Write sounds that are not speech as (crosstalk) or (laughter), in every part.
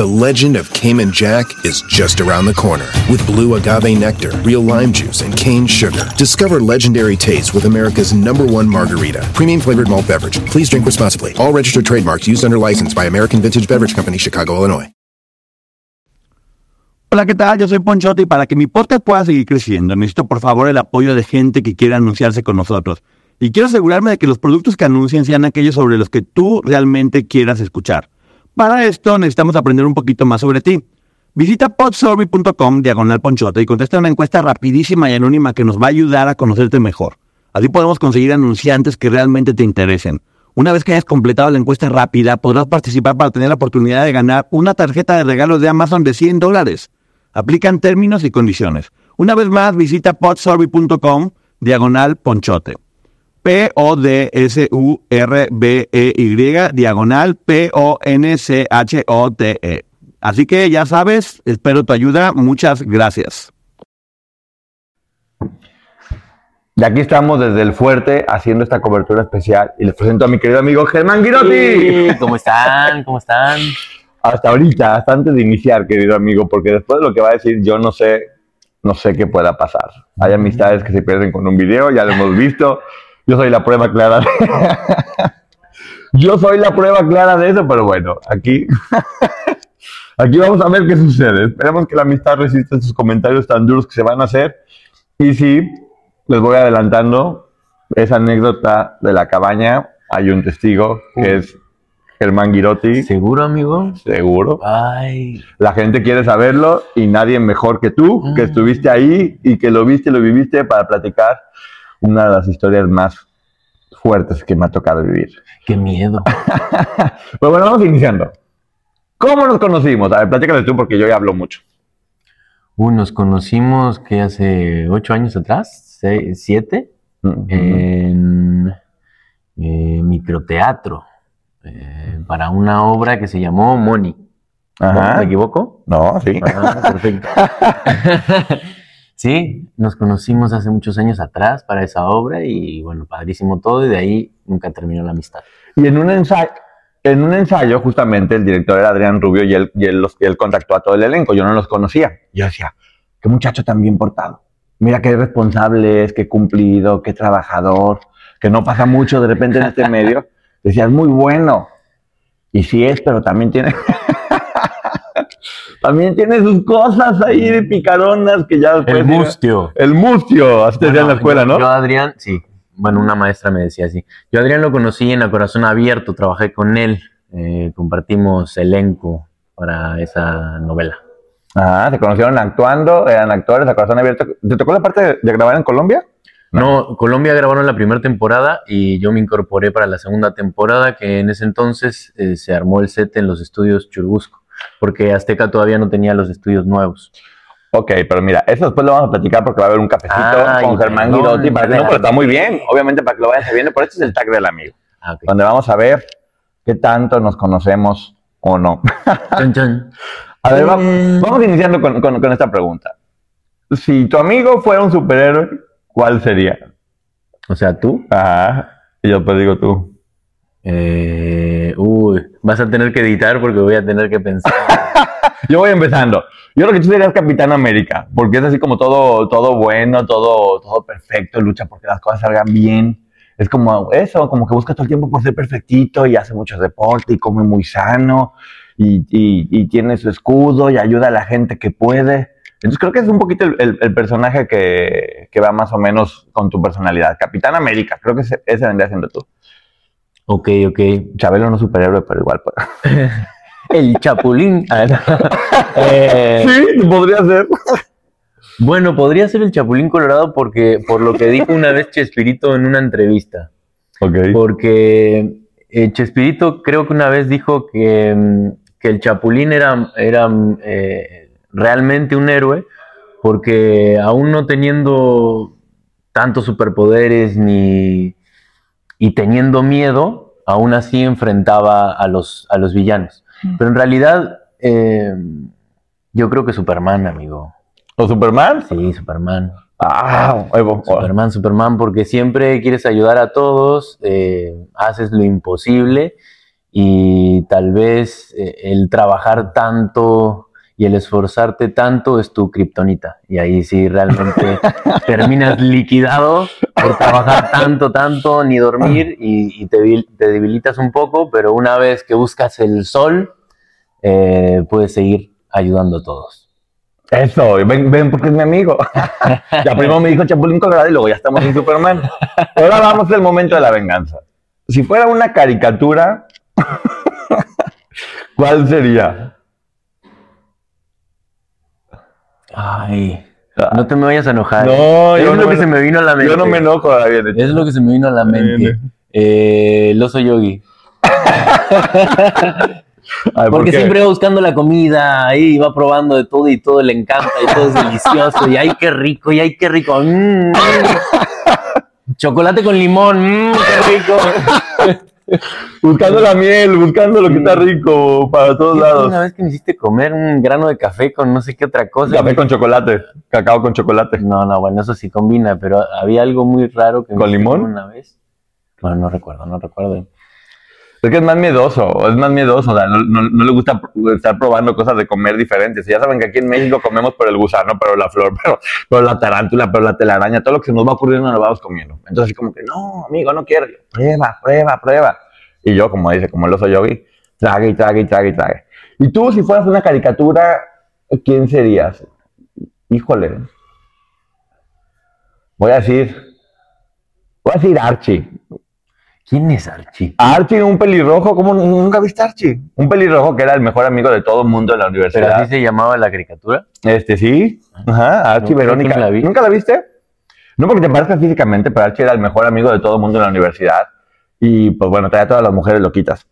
The legend of Cayman Jack is just around the corner. With blue agave nectar, real lime juice, and cane sugar. Discover legendary taste with America's number one margarita. Premium flavored malt beverage. Please drink responsibly. All registered trademarks used under license by American Vintage Beverage Company, Chicago, Illinois. Hola, ¿qué tal? Yo soy Ponchote y para que mi podcast pueda seguir creciendo, necesito por favor el apoyo de gente que quiera anunciarse con nosotros. Y quiero asegurarme de que los productos que anuncien sean aquellos sobre los que tú realmente quieras escuchar. Para esto necesitamos aprender un poquito más sobre ti. Visita podsurvey.com diagonal ponchote y contesta una encuesta rapidísima y anónima que nos va a ayudar a conocerte mejor. Así podemos conseguir anunciantes que realmente te interesen. Una vez que hayas completado la encuesta rápida, podrás participar para tener la oportunidad de ganar una tarjeta de regalo de Amazon de 100 dólares. Aplican términos y condiciones. Una vez más, visita podsurvey.com diagonal ponchote. P-O-D-S-U-R-B-E-Y, diagonal P-O-N-C-H-O-T-E. Así que ya sabes, espero tu ayuda. Muchas gracias. Y aquí estamos desde el fuerte haciendo esta cobertura especial y les presento a mi querido amigo Germán Girotti. ¿Cómo están? ¿Cómo están? Hasta ahorita, hasta antes de iniciar, querido amigo, porque después de lo que va a decir, yo no sé, no sé qué pueda pasar. Hay amistades que se pierden con un video, ya lo hemos visto. Yo soy la prueba clara de... (laughs) Yo soy la prueba clara de eso, pero bueno, aquí... (laughs) aquí vamos a ver qué sucede. Esperemos que la amistad resista estos comentarios tan duros que se van a hacer. Y sí, les voy adelantando esa anécdota de la cabaña. Hay un testigo que es Germán Girotti. ¿Seguro, amigo? Seguro. Ay. La gente quiere saberlo y nadie mejor que tú, que Mm. estuviste ahí y que lo viste y lo viviste para platicar una de las historias más fuertes que me ha tocado vivir. Qué miedo. (laughs) Pero bueno, vamos iniciando. ¿Cómo nos conocimos? A ver, platícale tú porque yo ya hablo mucho. Uh, nos conocimos que hace ocho años atrás, seis, siete, en eh, microteatro, eh, para una obra que se llamó Money. ¿No? Ajá. ¿Me equivoco? No, sí. Ah, perfecto. (laughs) (laughs) sí, nos conocimos hace muchos años atrás para esa obra y bueno, padrísimo todo y de ahí nunca terminó la amistad. Y en un ensayo, en un ensayo, justamente el director era Adrián Rubio y él, y él, los- y él contactó a todo el elenco. Yo no los conocía. Yo decía, qué muchacho tan bien portado. Mira qué responsable es, qué cumplido, qué trabajador, que no pasa mucho de repente en este medio. (laughs) Decía, es muy bueno. Y sí es, pero también tiene. También tiene sus cosas ahí de picaronas que ya después. El mustio. El mustio, así te decía en la escuela, yo, ¿no? Yo a Adrián, sí. Bueno, una maestra me decía así. Yo a Adrián lo conocí en la Corazón Abierto, trabajé con él, eh, compartimos elenco para esa novela. Ah, se conocieron actuando, eran actores a corazón abierto. ¿Te tocó la parte de, de grabar en Colombia? No, Colombia grabaron la primera temporada y yo me incorporé para la segunda temporada, que en ese entonces eh, se armó el set en los estudios Churubusco, porque Azteca todavía no tenía los estudios nuevos. Ok, pero mira, eso después lo vamos a platicar porque va a haber un cafecito Ay, con Germán Girotti. Para que, no, pero está muy bien, obviamente para que lo vayan sabiendo. Por eso es el tag del amigo, Ah, donde vamos a ver qué tanto nos conocemos o no. Chan, chan. (laughs) A ver, va- vamos iniciando con, con- con esta pregunta. Si tu amigo fuera un superhéroe, ¿cuál sería? O sea, tú. Ajá, y yo pues digo tú. Eh, uy, vas a tener que editar porque voy a tener que pensar. (laughs) Yo voy empezando. Yo creo que tú serías Capitán América, porque es así como todo, todo bueno, todo, todo perfecto, lucha porque las cosas salgan bien. Es como eso, como que busca todo el tiempo por ser perfectito y hace mucho deporte y come muy sano y, y- y tiene su escudo y ayuda a la gente que puede. Entonces creo que es un poquito el, el- el personaje que, que va más o menos con tu personalidad. Capitán América, creo que ese, ese vendría siendo tú. Ok, ok. Chabelo no es superhéroe, pero igual. pues. (laughs) El Chapulín. Ah. Eh, Sí, podría ser. Bueno, podría ser el Chapulín Colorado porque por lo que dijo una vez Chespirito en una entrevista. Ok. Porque eh, Chespirito creo que una vez dijo que, mm, que el Chapulín era, era eh, realmente un héroe porque aún no teniendo tantos superpoderes ni y teniendo miedo, aún así enfrentaba a los, a los villanos. Pero en realidad, eh, yo creo que Superman, amigo. ¿O Superman? Sí, Superman. Ah. Superman, Superman, porque siempre quieres ayudar a todos, eh, haces lo imposible y tal vez eh, el trabajar tanto y el esforzarte tanto es tu kriptonita. Y ahí sí realmente (laughs) terminas liquidado por trabajar tanto, tanto, ni dormir y, y te, debil- te debilitas un poco, pero una vez que buscas el sol, eh, puedes seguir ayudando a todos. Eso, ven, ven porque es mi amigo. (laughs) ya primero me dijo Chapulín Colorado y luego ya estamos en Superman. Ahora vamos al momento de la venganza. Si fuera una caricatura, (laughs) ¿cuál sería? Ay, no te me vayas a enojar. No, es yo lo no que me- se me vino a la mente. Yo no me enojo, David. Es lo que se me vino a la mente. Eh, el oso yogi. Ay, ¿por Porque qué? siempre va buscando la comida, ahí va probando de todo y todo le encanta y todo es delicioso. Y ay, qué rico, y ay, qué rico. Mm, mm. (laughs) Chocolate con limón, mm, qué rico. (laughs) Buscando la miel, buscando lo que está rico para todos lados. Una vez que me hiciste comer un grano de café con no sé qué otra cosa. Café con chocolate, cacao con chocolate. No, no, bueno, eso sí combina, pero había algo muy raro que ¿Con limón? Una vez. Bueno, no recuerdo, no recuerdo. Es que es más miedoso, es más miedoso, o sea, no, le gusta estar probando cosas de comer diferentes. Ya saben que aquí en México comemos por el gusano, pero la flor, (laughs) pero, la tarántula, pero la telaraña, todo lo que se nos va ocurriendo nos vamos comiendo. Entonces, como que, no, amigo, no quiero. Prueba, prueba, prueba. Y yo, como dice, como el oso yogi, trague y trague y trague y trague. Y tú, si fueras una caricatura, ¿quién serías? Híjole. Voy a decir, voy a decir Archie. ¿Quién es Archie? Archie, un pelirrojo, ¿cómo nunca viste a Archie? Un pelirrojo que era el mejor amigo de todo el mundo en la ¿Pero universidad. así se llamaba la caricatura? Este, sí. Ajá, Archie, que Verónica. la vi. ¿Nunca la viste? No porque te parezca físicamente, pero Archie era el mejor amigo de todo el mundo en la universidad. Y pues bueno, traía a todas las mujeres loquitas.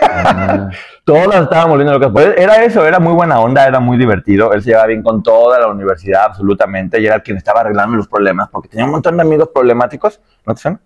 Ah, (laughs) Todas las estaban volviendo locas. Pues era eso, era muy buena onda, era muy divertido. Él se llevaba bien con toda la universidad, absolutamente. Y era el quien estaba arreglando los problemas, porque tenía un montón de amigos problemáticos. ¿No te suena?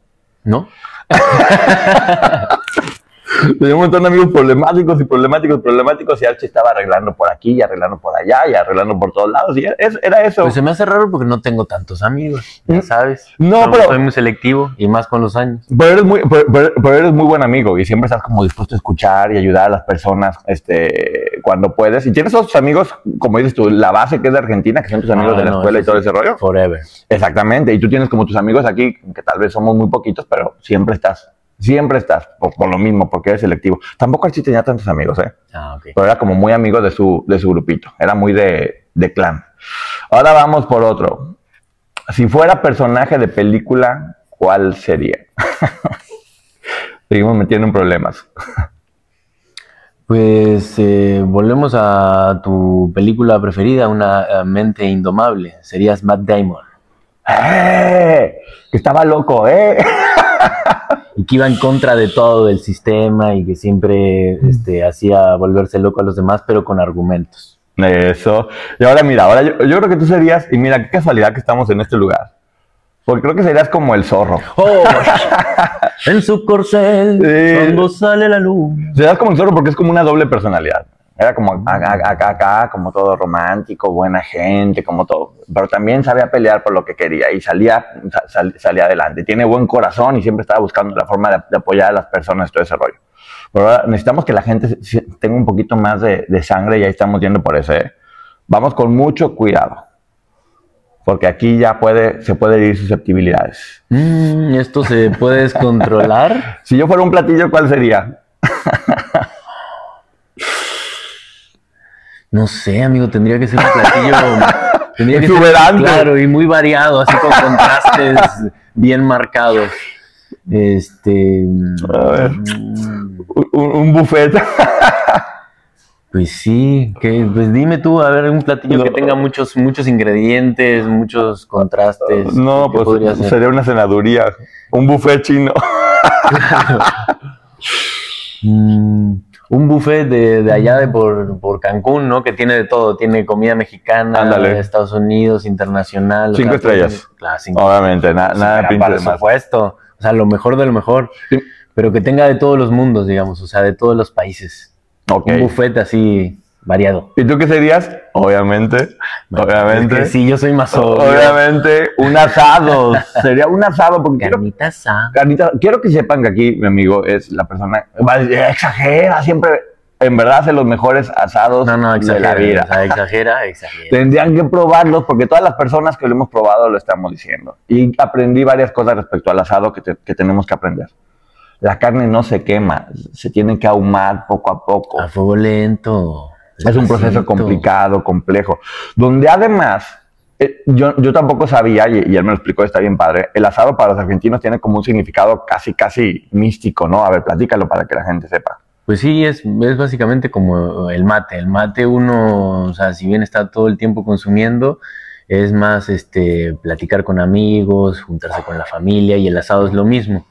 ¿No? (laughs) (laughs) Tenía un montón de amigos problemáticos y problemáticos, problemáticos, y Archie estaba arreglando por aquí y arreglando por allá y arreglando por todos lados. Y era, es- era eso. Pues se me hace raro porque no tengo tantos amigos, ya sabes. No, pero- Soy muy selectivo y más con los años. Pero eres, muy, pero, pero- pero eres muy buen amigo y siempre estás como dispuesto a escuchar y ayudar a las personas este, cuando puedes. Y tienes otros amigos, como dices tú, la base que es de Argentina, que son tus amigos Ah, de la no, escuela y todo sí. ese rollo. Forever. Exactamente. Y tú tienes como tus amigos aquí, que tal vez somos muy poquitos, pero siempre estás. Siempre estás, por, por lo mismo, porque eres selectivo. Tampoco Archie tenía tantos amigos, ¿eh? Ah, ok. pero era como muy amigo de su, de su grupito, era muy de, de clan. Ahora vamos por otro. Si fuera personaje de película, ¿cuál sería? (laughs) Seguimos metiendo en problemas. Pues eh, volvemos a tu película preferida, Una eh, mente indomable. Serías Matt Damon. ¡Eh! Que estaba loco, ¿eh? (laughs) (laughs) Y que iba en contra de todo del sistema y que siempre este, hacía volverse loco a los demás, pero con argumentos. Eso. Y ahora mira, ahora yo, yo creo que tú serías, y mira qué casualidad que estamos en este lugar. Porque creo que serías como el zorro. ¡Oh! (laughs) en su corcel, Sí. cuando sale la luz. Serías como el zorro porque es como una doble personalidad. Era como acá, acá, como todo romántico, buena gente, como todo. Pero también sabía pelear por lo que quería y salía, sa- sal- salía adelante. Tiene buen corazón y siempre estaba buscando la forma de, de apoyar a las personas, todo ese rollo. Pero ahora necesitamos que la gente tenga un poquito más de, de sangre y ahí estamos yendo por eso. ¿eh? Vamos con mucho cuidado. Porque aquí ya puede, se puede herir susceptibilidades. Mm, ¿Esto se puede descontrolar? (laughs) Si yo fuera un platillo, ¿cuál sería? (laughs) No sé, amigo, tendría que ser un platillo. (laughs) tendría que ser Exuberante. claro y muy variado, así con contrastes bien marcados. Este. A ver. mm, Un, un buffet. Pues sí, que, pues dime tú, a ver, un platillo No. que tenga muchos, muchos ingredientes, muchos contrastes. No, ¿qué pues podría ser? sería una cenaduría. Un buffet chino. (laughs) Mm, un buffet de, de allá de por, por Cancún, ¿no? Que tiene de todo, tiene comida mexicana, Ándale. de Estados Unidos, internacional. o Cinco sea, estrellas. tiene- Claro, cinco Obviamente, na- nada pinta por supuesto. O sea, lo mejor de lo mejor. Sí. Pero que tenga de todos los mundos, digamos, o sea, de todos los países. Un buffet así variado. ¿Y tú qué serías? Obviamente, obviamente. Es que sí, yo soy más obvio. Obviamente, un asado. (laughs) Sería un asado porque Carnita asada. carnita- quiero que sepan que aquí mi amigo es la persona. Exagera, siempre. En verdad hace los mejores asados No, no, de exagera. la vida. o sea, exagera, exagera. Tendrían que probarlos porque todas las personas que lo hemos probado lo estamos diciendo. Y aprendí varias cosas respecto al asado que, te- que tenemos que aprender. La carne no se quema, se tiene que ahumar poco a poco. A fuego lento. Es un proceso complicado, complejo. Donde además, eh, yo, yo tampoco sabía, y, y él me lo explicó, está bien padre, el asado para los argentinos tiene como un significado casi, casi místico, ¿no? A ver, platícalo para que la gente sepa. Pues sí, es, es básicamente como el mate. El mate uno, o sea, si bien está todo el tiempo consumiendo, es más este platicar con amigos, juntarse con la familia y el asado es lo mismo.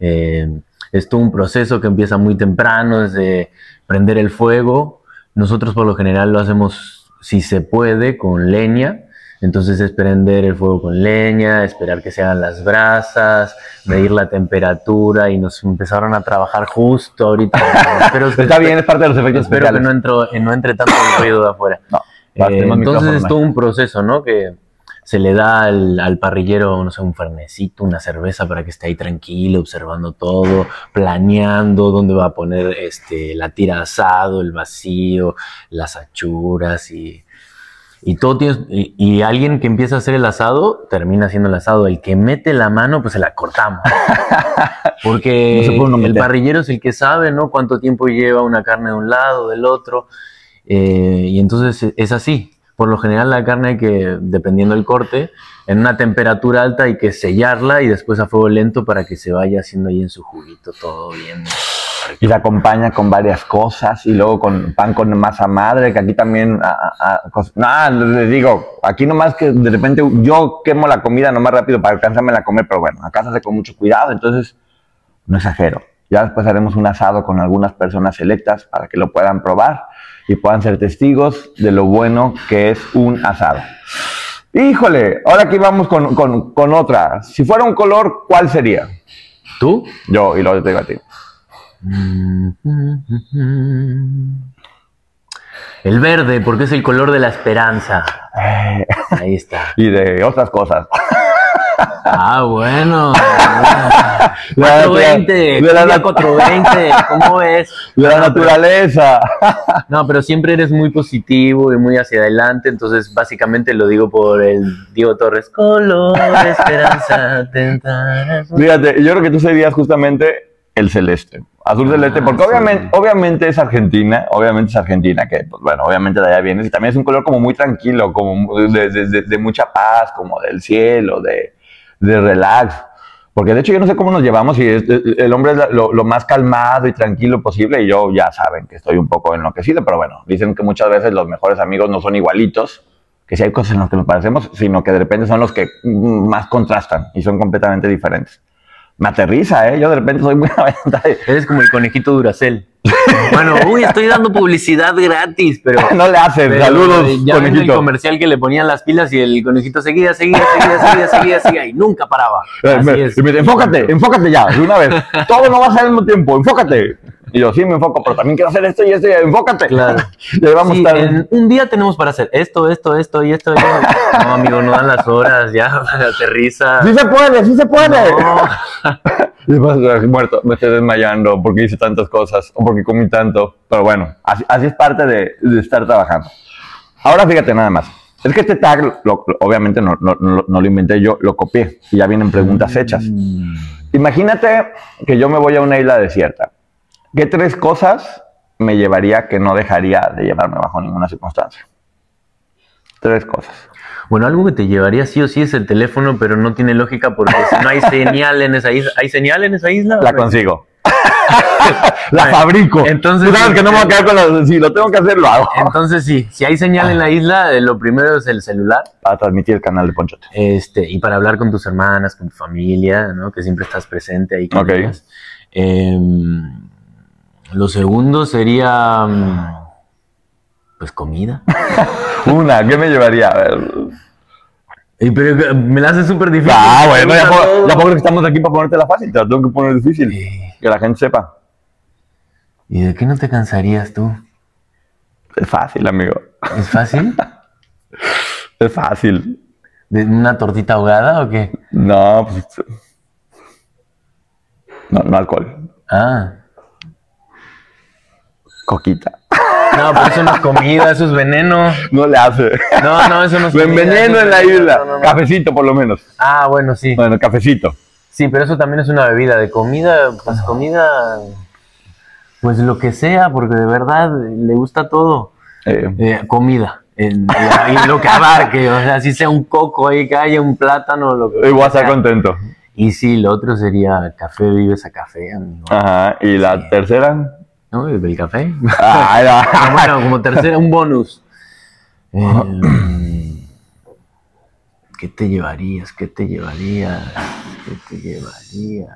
Eh, es todo un proceso que empieza muy temprano, desde prender el fuego. Nosotros por lo general lo hacemos, si se puede, con leña. Entonces es prender el fuego con leña, esperar que se hagan las brasas, medir la temperatura y nos empezaron a trabajar justo ahorita. (laughs) Espero que- Está bien, es parte de los efectos Espero que no, entro, eh, no entre tanto el ruido de afuera. No, Eh, entonces es todo un proceso, ¿no? Que se le da al, al parrillero, no sé, un fernecito, una cerveza para que esté ahí tranquilo, observando todo, planeando dónde va a poner este, la tira de asado, el vacío, las achuras y, y todo tiene- y, y alguien que empieza a hacer el asado termina haciendo el asado. El que mete la mano, pues se la cortamos. (laughs) Porque No el parrillero es el que sabe, ¿no? Cuánto tiempo lleva una carne de un lado, del otro. Eh, y entonces es así. Por lo general la carne hay que, dependiendo del corte, en una temperatura alta hay que sellarla y después a fuego lento para que se vaya haciendo ahí en su juguito todo bien. Y se acompaña con varias cosas y luego con pan con masa madre, que aquí también... ah, ah, ah, Nada, les digo, aquí nomás que de repente yo quemo la comida nomás rápido para alcanzarme a comer, pero bueno, acá se hace con mucho cuidado, entonces no exagero. Ya después haremos un asado con algunas personas selectas para que lo puedan probar y puedan ser testigos de lo bueno que es un asado. Híjole, ahora aquí vamos con, con- con otra. Si fuera un color, ¿cuál sería? ¿Tú? Yo, y luego te digo a ti. El verde, porque es el color de la esperanza. Eh, Ahí está. (laughs) y de otras cosas. Ah, bueno. (laughs) La 420, natura- de la cumbia nat- 420, ¿cómo ves? De la No, pero- naturaleza. (laughs) No, pero siempre eres muy positivo y muy hacia adelante, entonces básicamente lo digo por el Diego Torres. Color esperanza, (laughs) tentarás. Fíjate, yo creo que tú serías justamente el celeste. Azul celeste, Ah, porque sí. obviamente, obviamente es Argentina, obviamente es Argentina, que pues bueno, obviamente de allá vienes, y también es un color como muy tranquilo, como de, de- de- de mucha paz, como del cielo, de, de relax. Porque de hecho yo no sé cómo nos llevamos y es- el hombre es lo, lo más calmado y tranquilo posible y yo ya saben que estoy un poco enloquecido, pero bueno, dicen que muchas veces los mejores amigos no son igualitos, que si hay cosas en las que nos parecemos, sino que de repente son los que mm, más contrastan y son completamente diferentes. Me aterriza, ¿eh? Yo de repente soy muy. (laughs) Eres como el conejito Duracel. (laughs) Bueno, uy, estoy dando publicidad gratis, pero. (laughs) No le pero saludos, ya ven el conejito. comercial que le ponían las pilas y el conejito seguía, seguía, seguía, seguía, seguía, seguía y nunca paraba. Eh, Así me- es. me enfócate, enfócate ya, de una vez. Todo no va a ser al mismo tiempo, enfócate. Y yo, sí, me enfoco, pero también quiero hacer esto y esto, y enfócate. Claro. (laughs) y ahí vamos Sí, a estar. en un día tenemos para hacer esto, esto, esto y esto. y. (laughs) No, amigo, no dan las horas, ya, (laughs) aterriza. Sí se puede, sí se puede. No. Y vas a- muerto, me estoy desmayando porque hice tantas cosas o porque comí tanto. Pero bueno, así, así es parte de, de estar trabajando. Ahora fíjate nada más. Es que este tag, lo- lo- obviamente no, no- no- no lo inventé yo, lo copié y ya vienen preguntas hechas. Imagínate que yo me voy a una isla desierta. ¿Qué tres cosas me llevaría que no dejaría de llevarme bajo ninguna circunstancia? Tres cosas. Bueno, algo que te llevaría sí o sí es el teléfono, pero no tiene lógica porque si no hay (laughs) señal en esa isla. ¿Hay señal en esa isla? La consigo. (laughs) la Bueno, fabrico. entonces- Tú sabes que no me voy a quedar con la... Si lo tengo que hacer, lo hago. Entonces sí, si hay señal en la isla, eh, lo primero es el celular. Para transmitir el canal de Ponchote. Este, y para hablar con tus hermanas, con tu familia, ¿no? Que siempre estás presente ahí con ellas. Em, lo segundo sería, mm, pues, comida. (laughs) Una, ¿qué me llevaría? A ver. Pero me la hace súper difícil. Ah, bueno, ya puedo, ya puedo que estamos aquí para ponerte la fácil. Te la tengo que poner difícil. Que la gente sepa. ¿Y de qué no te cansarías tú? Es fácil, amigo. ¿Es fácil? (laughs) Es fácil. ¿De una tortita ahogada o qué? No, pues. No, no alcohol. Ah. Coquita. No, pero eso no es comida, eso es veneno. No le hace. No, no, eso no es (laughs) Lo comida, enveneno en la isla. no, no, no. Cafecito, por lo menos. Ah, bueno, sí. Bueno, cafecito. Sí, pero eso también es una bebida. De comida, pues comida, pues lo que sea, porque de verdad le gusta todo. Eh, Eh, comida. En- y lo que abarque, o sea, si sea un coco ahí que haya un plátano, lo que estar sea. contento. Y sí, lo otro sería café, vives a café, amigo. Ajá. ¿Y la Sí. tercera? ¿No? ¿El café? Ah, no. (laughs) bueno, como tercera, un bonus. Eh, ¿Qué te llevarías? ¿Qué te llevarías? ¿Qué te llevarías?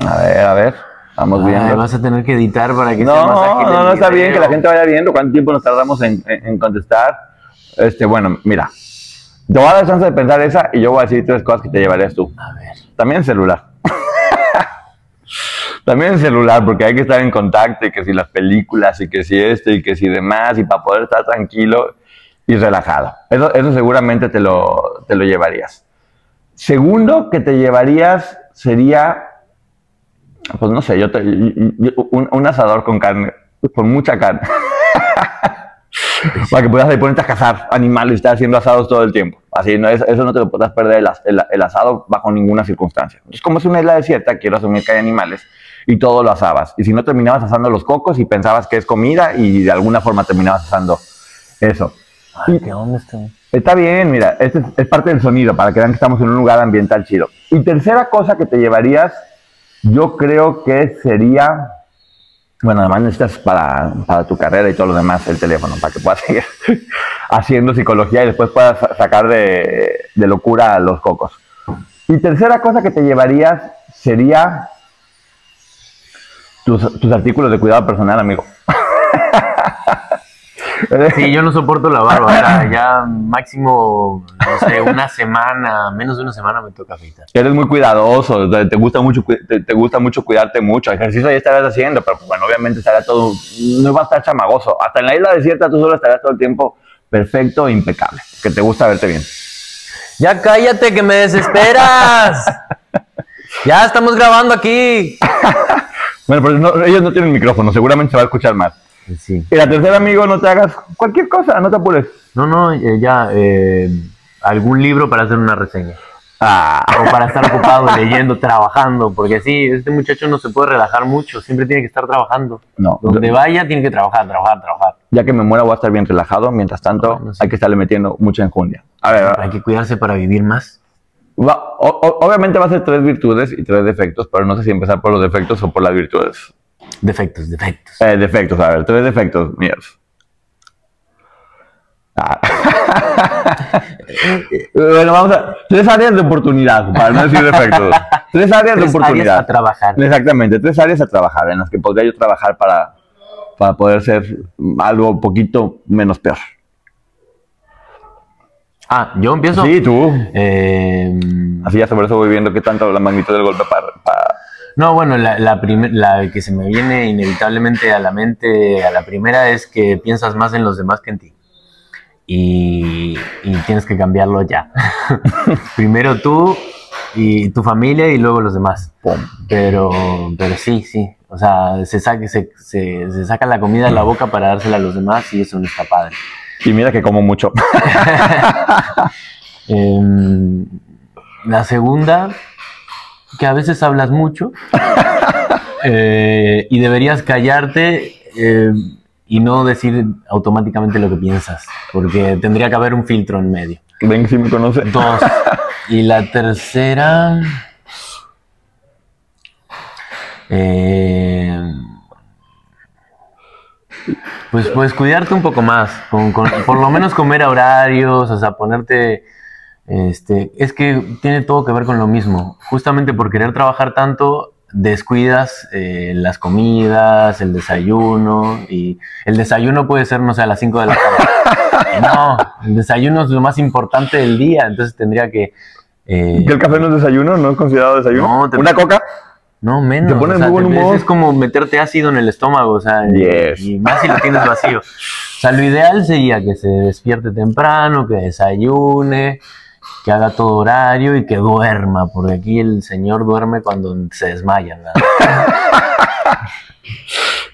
A ver, a ver. Vamos Ay, viendo. vas a tener que editar para que sea No, más ágil no, no está bien que la gente vaya viendo cuánto tiempo nos tardamos en, en- en contestar. Este, bueno, mira. Te voy a dar chance de pensar esa y yo voy a decir tres cosas que te llevarías tú. A ver. También el celular. También el celular, porque hay que estar en contacto y que si las películas y que si esto y que si demás y para poder estar tranquilo y relajado. Eso, eso seguramente te lo, te lo llevarías. Segundo que te llevarías sería, pues no sé, yo, un, un asador con carne, con mucha carne. (laughs) Para que puedas ahí ponerte a cazar animales y estar haciendo asados todo el tiempo. Así, no, eso, eso no te lo podrás perder el, el- el asado bajo ninguna circunstancia. Entonces, como es una isla desierta, quiero asumir que hay animales y todo lo asabas. Y si no, terminabas asando los cocos y pensabas que es comida y de alguna forma terminabas asando eso. Ay, ¿qué onda esto? Está bien, mira, este es, es parte del sonido, para que vean que estamos en un lugar ambiental chido. Y tercera cosa que te llevarías, yo creo que sería, bueno, además necesitas para, para tu carrera y todo lo demás el teléfono, para que puedas seguir (laughs) haciendo psicología y después puedas sa- sacar de, de locura a los cocos. Y tercera cosa que te llevarías sería tus, tus artículos de cuidado personal, amigo. Sí, yo no soporto la barba. ya máximo, no sé, una semana, menos de una semana me toca afeitar. Eres muy cuidadoso, te, gusta mucho, te gusta mucho cuidarte mucho. Ejercicio ya estarás haciendo, pero pues, bueno, obviamente estará todo, no va a estar chamagoso. Hasta en la isla desierta tú solo estarás todo el tiempo perfecto e impecable, que te gusta verte bien. Ya cállate, que me desesperas. Ya estamos grabando aquí. (laughs) Bueno, pero no- ellos no tienen micrófono, seguramente se va a escuchar más. Sí. Y la tercera, amigo, no te hagas cualquier cosa, no te apures. No, no, eh, ya, eh, algún libro para hacer una reseña. Ah, O para estar ocupado (laughs) leyendo, trabajando, porque sí, este muchacho no se puede relajar mucho, siempre tiene que estar trabajando. no, Donde vaya tiene que trabajar, trabajar, trabajar. ya que me muera voy a estar bien relajado, mientras tanto hay que estarle metiendo mucha enjundia. A ver, Hay que cuidarse para vivir más. Va- o- o- obviamente va a ser tres virtudes y tres defectos, pero no sé si empezar por los defectos o por las virtudes. Defectos, defectos. Eh, defectos, a ver, tres defectos míos. Ah. (laughs) bueno, vamos a. Tres áreas de oportunidad, para no decir defectos. Tres áreas de Tres áreas oportunidad. a trabajar. Exactamente, tres áreas a trabajar, en las que podría yo trabajar para, para poder ser algo un poquito menos peor. Ah, yo empiezo. Sí, tú. Eh, Así ya sobre eso voy viendo qué tanto la magnitud del golpe para. no, bueno, la, la, la que se me viene inevitablemente a la mente a la primera es que piensas más en los demás que en ti. Y, y tienes que cambiarlo ya. (laughs) Primero tú y tu familia y luego los demás. pum. Pero, pero sí, sí. O sea, se, saca, se, se, se saca la comida de la boca para dársela a los demás y eso no está padre. Y mira que como mucho. (laughs) Em, la segunda, que a veces hablas mucho (laughs) eh, y deberías callarte eh, y no decir automáticamente lo que piensas, porque tendría que haber un filtro en medio. Ven si me conoce. Dos. Y la tercera. eh, pues, pues cuidarte un poco más. con- con- por lo menos comer a horarios, o sea, ponerte. Este, es que tiene todo que ver con lo mismo. Justamente por querer trabajar tanto, descuidas eh, las comidas, el desayuno. Y el desayuno puede ser, no sé, a las 5 de la tarde. (laughs) No, el desayuno es lo más importante del día, entonces tendría que... eh, ¿Que el café no es desayuno? ¿No es considerado desayuno? No, ¿Una coca? No, menos. Te pone o sea, muy buen humor. Es como meterte ácido en el estómago, o sea, y más si lo tienes vacío. (laughs) O sea, lo ideal sería que se despierte temprano, que desayune, que haga todo horario y que duerma, porque aquí el señor duerme cuando se desmaya. (laughs)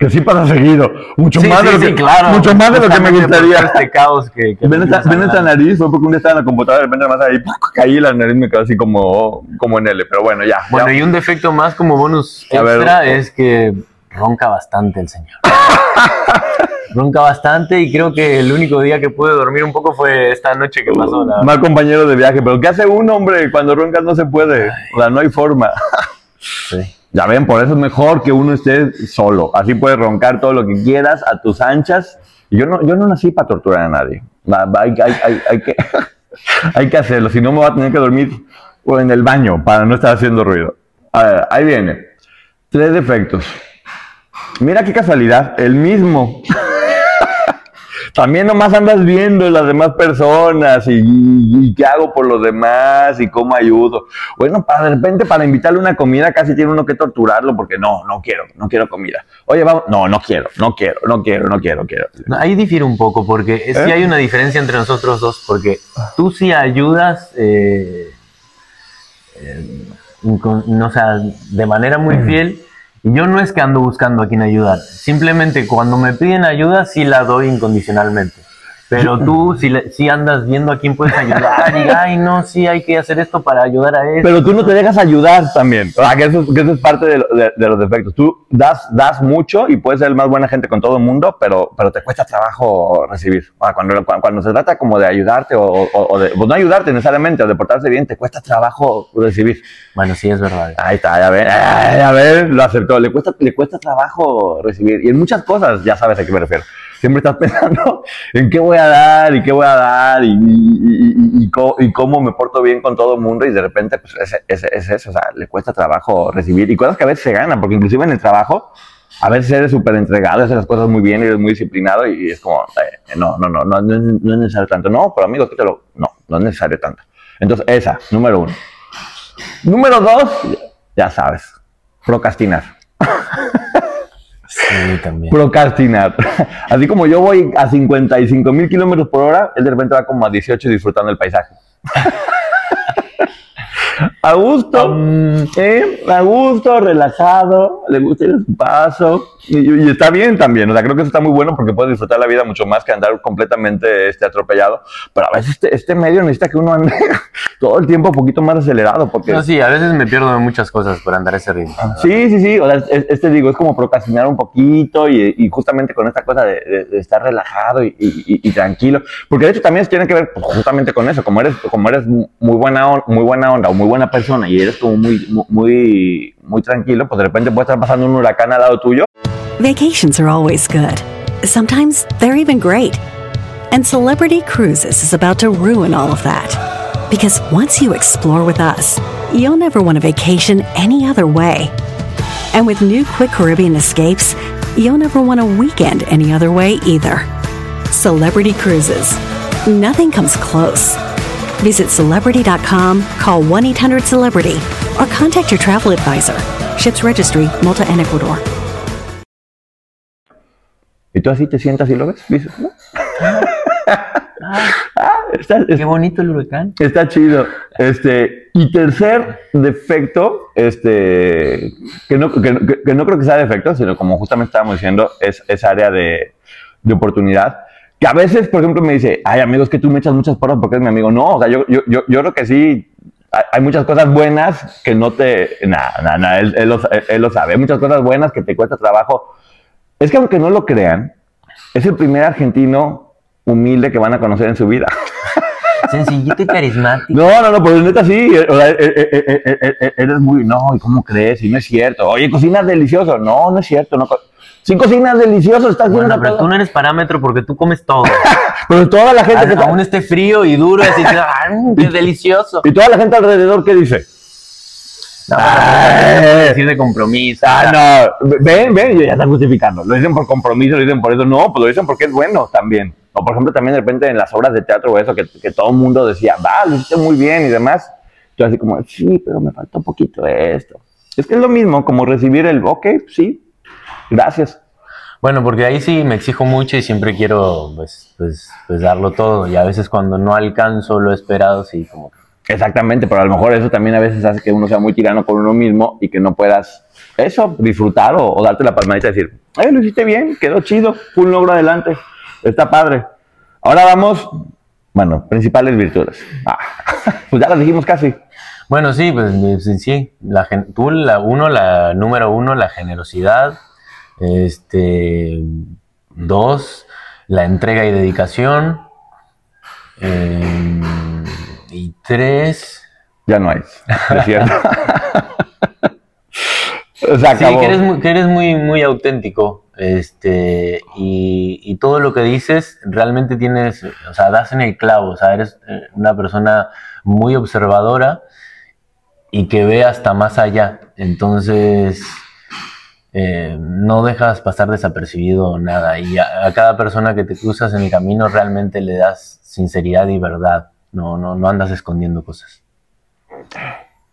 Que sí pasa seguido. Mucho Sí, más de sí, lo que, claro. mucho más de lo que me gustaría. Este caos que, que Ven esta, venimos ven nariz, fue porque un día estaba en la computadora, de repente más ahí, ¡puc! caí y la nariz me quedó así como, como en L, pero bueno, ya. Bueno, ya. y un defecto más como bonus ver. extra es que ronca bastante el señor. (laughs) ronca bastante y creo que el único día que pude dormir un poco fue esta noche que pasó. La... Mal compañero de viaje, pero ¿qué hace un hombre cuando roncas no se puede? O sea, no hay forma. Sí. Ya ven, por eso es mejor que uno esté solo. Así puedes roncar todo lo que quieras a tus anchas. Yo no, yo no nací para torturar a nadie. (laughs) Hay, que, hacerlo, si no me voy a tener que dormir en el baño para no estar haciendo ruido. Ahí viene. Tres defectos. Mira qué casualidad, el mismo. (laughs) También nomás andas viendo las demás personas y, y- y qué hago por los demás y cómo ayudo. Bueno, para de repente para invitarle una comida casi tiene uno que torturarlo porque no, no quiero, no quiero comida. Oye, vamos, no, no quiero, no quiero, no quiero, no quiero, quiero. Ahí difiere un poco porque sí ¿Eh? hay una diferencia entre nosotros dos porque tú sí ayudas, eh, eh, con- no, o sea, de manera muy fiel yo no es que ando buscando a quien ayudar, simplemente cuando me piden ayuda sí la doy incondicionalmente. Pero tú sí, le- sí andas viendo a quién puedes ayudar y, ay, no, sí hay que hacer esto para ayudar a él. Pero tú no te dejas ayudar también. O sea, que eso, que eso es parte de, lo- de- de los defectos. Tú das, das mucho y puedes ser el más buena gente con todo el mundo, pero, pero te cuesta trabajo recibir. O sea, cuando, cuando, cuando se trata como de ayudarte o, o- o de, pues no ayudarte necesariamente o de portarse bien, te cuesta trabajo recibir. Bueno, sí es verdad. Ahí está, ya ven, ah, ya ven, lo acertó. Le cuesta, le cuesta trabajo recibir. Y en muchas cosas, ya sabes a qué me refiero. Siempre estás (laughs) pensando en qué voy a dar y qué voy a dar y, y, y- y cómo me porto bien con todo el mundo y de repente, pues es, es, es eso, o sea, le cuesta trabajo recibir. Y cosas que a veces se ganan, porque inclusive en el trabajo, a veces eres súper entregado, haces las cosas muy bien eres muy disciplinado y, es como, eh, no, no, no, no, no es necesario tanto. No, pero amigo, quítalo. No, no es necesario tanto. Entonces, esa, número uno. Número dos, ya sabes, procrastinar. (laughs) También. Procrastinar. (laughs) Así como yo voy a 55 mil kilómetros por hora, él de repente va como a 18 disfrutando el paisaje. (laughs) A gusto, ¿eh? a gusto, relajado, le gusta ir a su paso y, y está bien también. O sea, creo que eso está muy bueno porque puedes disfrutar la vida mucho más que andar completamente este, atropellado. Pero a veces este, este medio necesita que uno ande (laughs) todo el tiempo un poquito más acelerado porque No, sí, a veces me pierdo de muchas cosas por andar ese ritmo. Sí, sí, sí. O sea, es- este digo, es como procrastinar un poquito y, y justamente con esta cosa de, de- de estar relajado y- y tranquilo. Porque de hecho también tiene que ver pues, justamente con eso. Como eres, como eres muy buena, on- muy buena onda o muy buena persona y eres como muy, muy, muy tranquilo, pues de repente puede estar pasando un huracán al lado tuyo. Vacations are always good. Sometimes they're even great. And Celebrity Cruises is about to ruin all of that. Because once you explore with us, you'll never want a vacation any other way. And with new Quick Caribbean escapes, you'll never want a weekend any other way either. Celebrity Cruises. Nothing comes close. Visit celebrity.com, call 1 800 Celebrity, or contact your travel advisor. Ships Registry, Malta and Ecuador. Y tú así te sientas y lo ves. Dices, ¿no? Ah, está- Qué bonito el huracán. Está chido. Este, y tercer defecto, este, que no, que, que- que no creo que sea defecto, sino como justamente estábamos diciendo, es esa área de, de oportunidad. Que a veces, por ejemplo, me dice, ay, amigo, es que tú me echas muchas porras porque eres mi amigo. No, o sea, yo, yo, yo, yo creo que sí, hay, muchas cosas buenas que no te. Nada, nada, nada, él, él lo, él- él lo sabe. Hay muchas cosas buenas que te cuesta trabajo. Es que aunque no lo crean, es el primer argentino humilde que van a conocer en su vida. (laughs) Sencillito y carismático. No, no, no, pero neta sí, o sea, eh, eh, eh, eh, eh, eres muy, no, ¿y cómo crees? Y no es cierto. Oye, cocinas delicioso. No, no es cierto. No, sí cocinas delicioso, estás Bueno, pero todo. tú no eres parámetro porque tú comes todo. (laughs) Pero toda la gente que está- Aún esté frío y duro, así, ¡ay, (laughs) qué delicioso! y toda la gente alrededor, ¿qué dice? No, decir de compromiso. Ah, no, ven, ven, ya están justificando. Lo dicen por compromiso, lo dicen por eso. No, pues lo dicen porque es bueno también. O por ejemplo, también de repente en las obras de teatro o eso, que, que todo el mundo decía, va, lo hiciste muy bien y demás. Yo así como, sí, pero me faltó un poquito esto. Es que es lo mismo como recibir el, ok, sí, gracias. Bueno, porque ahí sí me exijo mucho y siempre quiero pues, pues, pues darlo todo. Y a veces cuando no alcanzo lo esperado, sí, como Exactamente, pero a lo mejor eso también a veces hace que uno sea muy tirano con uno mismo y que no puedas eso, disfrutar o, o darte la palmadita y decir, ay, lo hiciste bien, quedó chido, un logro adelante, está padre. Ahora vamos, bueno, principales virtudes. Ah, (laughs) pues ya las dijimos casi. Bueno, sí, pues sí. La, tú, la uno, la número uno, la generosidad. Este, dos, la entrega y dedicación. Em, y tres, Ya no hay, es cierto. (laughs) Se sí, acabó. que eres, muy, que eres muy, muy auténtico. Este, y, y todo lo que dices realmente tienes, o sea, das en el clavo. O sea, eres eh, una persona muy observadora y que ve hasta más allá. Entonces, eh, no dejas pasar desapercibido nada. Y a, a cada persona que te cruzas en el camino realmente le das sinceridad y verdad. No, no, no andas escondiendo cosas.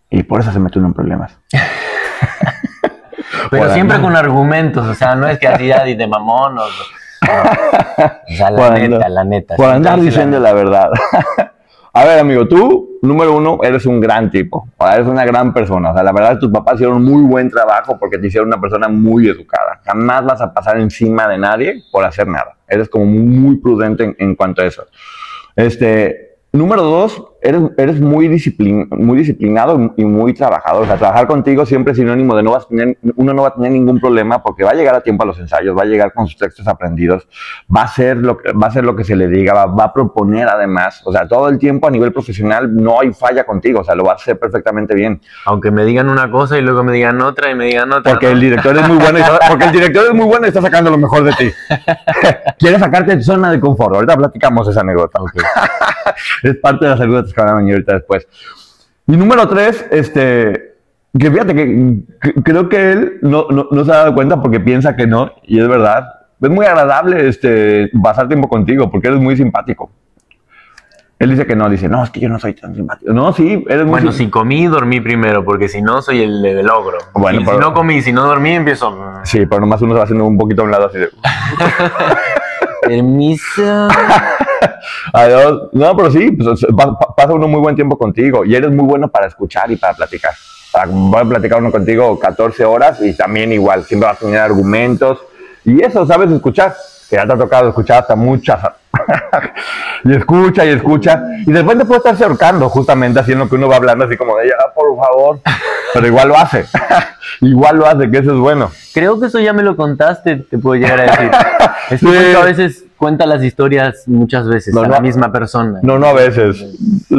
Y por eso se mete uno en problemas. (laughs) Pero siempre con argumentos, o sea, no es que así ya de mamón o, o sea, la neta, la neta. Por andar diciendo la verdad. A ver, amigo, tú, número uno, eres un gran tipo. Eres una gran persona. O sea, la verdad, tus papás hicieron muy buen trabajo porque te hicieron una persona muy educada. Jamás vas a pasar encima de nadie por hacer nada. Eres como muy prudente en, en cuanto a eso. Este, número dos, eres, eres muy, disciplin, muy disciplinado y muy trabajador. O sea, trabajar contigo siempre es sinónimo de no vas a tener, uno no va a tener ningún problema porque va a llegar a tiempo a los ensayos, va a llegar con sus textos aprendidos, va a hacer lo que, va a hacer lo que se le diga, va, va a proponer además. O sea, todo el tiempo a nivel profesional no hay falla contigo. O sea, lo va a hacer perfectamente bien. Aunque me digan una cosa y luego me digan otra y me digan otra. Porque ¿no? el director es muy bueno y está, porque el director es muy bueno y está sacando lo mejor de ti. (laughs) Quiere sacarte de zona de confort. Ahorita platicamos esa anécdota. Ok. (laughs) es parte de las anécdotas que van a venir ahorita después. Y número tres, este, que fíjate que, que- creo que él no, no, no se ha dado cuenta porque piensa que no, y es verdad. Es muy agradable este, pasar tiempo contigo porque eres muy simpático. Él dice que no, dice, no, es que yo no soy tan simpático. No, sí, eres muy Bueno, si comí, dormí primero, porque si no, soy el del ogro. Bueno, Y pero- si no comí, si no dormí, empiezo. Sí, pero nomás uno se va haciendo un poquito a un lado así de... (laughs) Permiso. (laughs) Adiós. No, pero sí, pues, pa- pa- pasa uno muy buen tiempo contigo y eres muy bueno para escuchar y para platicar. Sea, va a platicar uno contigo 14 horas y también igual, siempre vas a tener argumentos y eso, sabes escuchar, que ya te ha tocado escuchar hasta muchas. (laughs) y escucha y escucha y de repente puede estarse ahorcando justamente haciendo que uno va hablando así como de, ya, por favor, pero igual lo hace. (laughs) igual lo hace, que eso es bueno. Creo que eso ya me lo contaste, te puedo llegar a decir. Es que Sí. A veces cuenta las historias muchas veces No, a no. la misma persona. No, no a veces,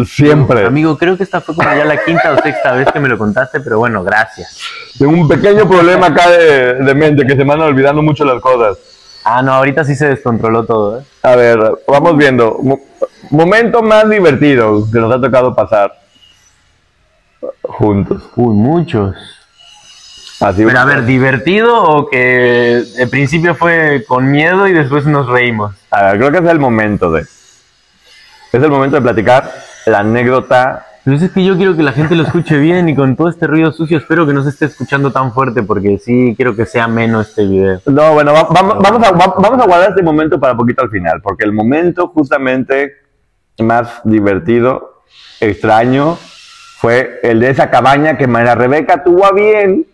siempre. Amigo, creo que esta fue como ya la quinta o sexta vez que me lo contaste, pero bueno, gracias. Tengo un pequeño problema acá de, de mente, que se me andan olvidando mucho las cosas. Ah, no, ahorita sí se descontroló todo, ¿eh? A ver, vamos viendo. Mo- momento más divertido que nos ha tocado pasar juntos. Uy, muchos. Así Pero a ver, ¿divertido o que el principio fue con miedo y después nos reímos? A ver, creo que es el momento de. Es el momento de platicar la anécdota. Pero es que yo quiero que la gente lo escuche bien y con todo este ruido sucio espero que no se esté escuchando tan fuerte porque sí quiero que sea menos este video. No, bueno, va- va- vamos, a, va- vamos a guardar este momento para poquito al final, porque el momento justamente más divertido, extraño, fue el de esa cabaña que María Rebeca tuvo a bien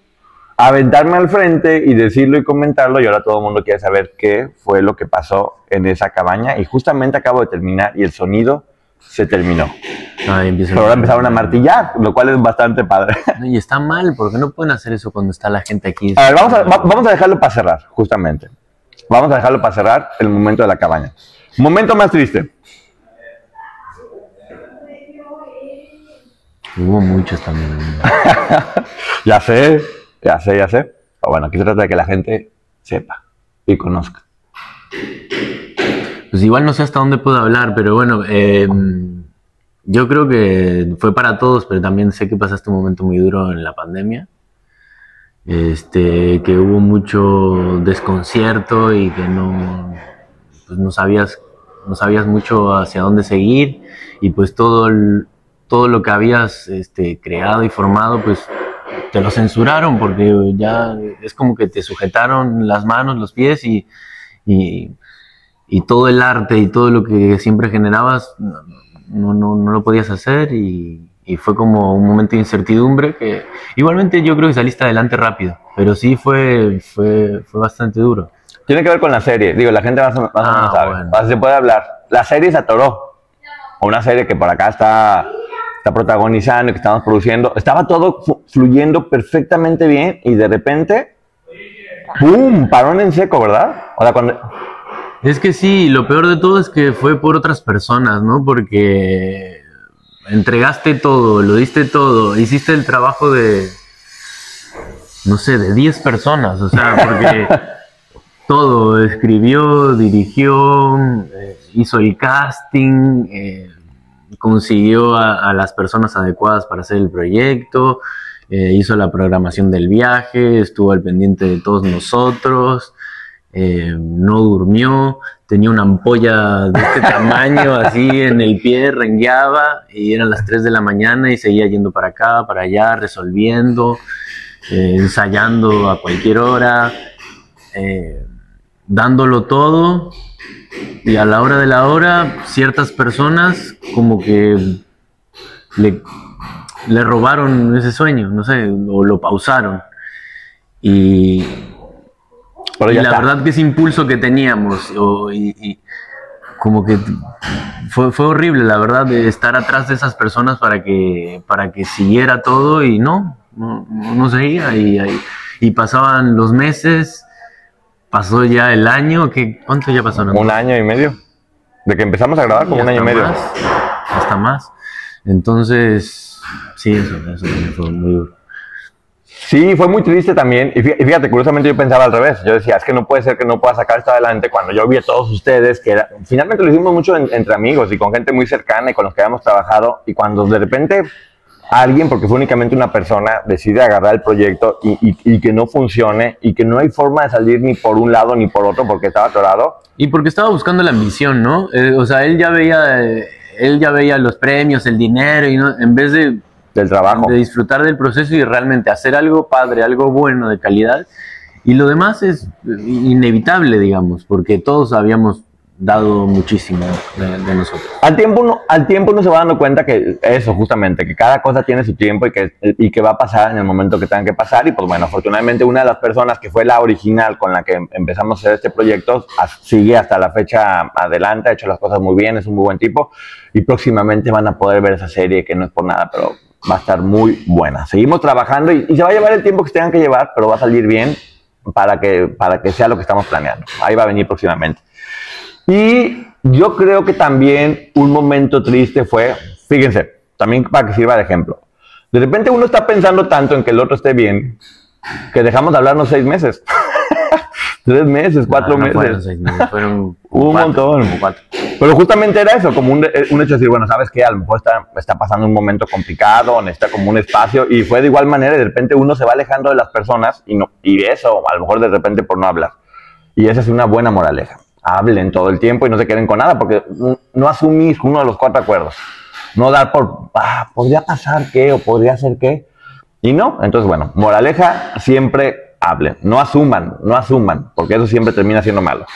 aventarme al frente y decirlo y comentarlo y ahora todo el mundo quiere saber qué fue lo que pasó en esa cabaña y justamente acabo de terminar y el sonido se terminó. Pero ahora empezaron a martillar, lo cual es bastante padre. (laughs) Y está mal, porque no pueden hacer eso cuando está la gente aquí. A ver, vamos a, va- vamos a dejarlo para cerrar, justamente. Vamos a dejarlo para cerrar el momento de la cabaña. Momento más triste. Hubo muchos también. (laughs) Ya sé, ya sé, ya sé. Pero bueno, aquí se trata de que la gente sepa y conozca. Pues igual no sé hasta dónde puedo hablar, pero bueno, eh, yo creo que fue para todos, pero también sé que pasaste un momento muy duro en la pandemia. Este, que hubo mucho desconcierto y que no, pues no sabías, no sabías mucho hacia dónde seguir y pues todo todo lo que habías este, creado y formado, pues te lo censuraron porque ya es como que te sujetaron las manos, los pies y, y, y todo el arte y todo lo que siempre generabas no, no, no lo podías hacer y, y fue como un momento de incertidumbre que igualmente yo creo que saliste adelante rápido, pero sí fue, fue, fue bastante duro. Tiene que ver con la serie. Digo, la gente más más Ah, sabe. bueno. Más se puede hablar. La serie se atoró. Una serie que por acá está, está protagonizando que estamos produciendo. Estaba todo fluyendo perfectamente bien y de repente, ¡pum! Parón en seco, ¿verdad? O sea, cuando... Es que sí, lo peor de todo es que fue por otras personas, ¿no? Porque entregaste todo, lo diste todo, hiciste el trabajo de, no sé, de 10 personas, o sea, porque (laughs) todo, escribió, dirigió, eh, hizo el casting, eh, consiguió a, a las personas adecuadas para hacer el proyecto, eh, hizo la programación del viaje, estuvo al pendiente de todos nosotros, eh, no durmió, tenía una ampolla de este (laughs) tamaño así en el pie, rengueaba y eran las 3 de la mañana y seguía yendo para acá, para allá, resolviendo, eh, ensayando a cualquier hora, eh, dándolo todo. Y a la hora de la hora ciertas personas como que le, le robaron ese sueño, no sé, o lo pausaron. Y, Pero y la está. verdad que ese impulso que teníamos, o- y, y como que fue, fue horrible, la verdad, de estar atrás de esas personas para que, para que siguiera todo y no, no, no seguía. Y, y- pasaban los meses, pasó ya el año, ¿qué, ¿cuánto ya pasó? Un año y medio. De que empezamos a grabar como un año y hasta medio. más, hasta más. Entonces, sí, eso, eso también fue muy duro. Sí, fue muy triste también. Y fí- y fíjate, curiosamente yo pensaba al revés. Yo decía, es que no puede ser que no pueda sacar esto adelante cuando yo vi a todos ustedes, que era- finalmente lo hicimos mucho en- entre amigos y con gente muy cercana y con los que habíamos trabajado. Y cuando de repente alguien, porque fue únicamente una persona, decide agarrar el proyecto y, y- y que no funcione y que no hay forma de salir ni por un lado ni por otro porque estaba atorado, Y porque estaba buscando la ambición, ¿no? Eh, o sea, él ya veía, eh, él ya veía los premios, el dinero, y no, en vez de, del trabajo. de disfrutar del proceso y realmente hacer algo padre, algo bueno, de calidad. Y lo demás es inevitable, digamos, porque todos habíamos dado muchísimo de, de nosotros. Al tiempo, uno, al tiempo uno se va dando cuenta que eso, justamente, que cada cosa tiene su tiempo y que, y que va a pasar en el momento que tenga que pasar. Y pues bueno, afortunadamente una de las personas que fue la original con la que empezamos a hacer este proyecto sigue hasta la fecha adelante, ha hecho las cosas muy bien, es un muy buen tipo. Y próximamente van a poder ver esa serie que no es por nada, pero va a estar muy buena. Seguimos trabajando y, y se va a llevar el tiempo que tengan que llevar, pero va a salir bien para que, para que sea lo que estamos planeando. Ahí va a venir próximamente. Y yo creo que también un momento triste fue, fíjense, también para que sirva de ejemplo. De repente uno está pensando tanto en que el otro esté bien, que dejamos de hablarnos seis meses. (laughs) (laughs) Tres meses, cuatro No, no meses. fueron seis meses, fueron (laughs) Un cuatro, montón. cuatro. Pero justamente era eso, como un, un hecho de decir, bueno, ¿sabes qué? A lo mejor está, está pasando un momento complicado, necesita como un espacio, y fue de igual manera, y de repente uno se va alejando de las personas, y, no, y eso, a lo mejor de repente por no hablar. Y esa es una buena moraleja. Hablen todo el tiempo y no se queden con nada, porque no, no asumís uno de los cuatro acuerdos. No dar por, ah, podría pasar qué, o podría ser qué. Y no, entonces bueno, moraleja, siempre hablen. No asuman, no asuman, porque eso siempre termina siendo malo.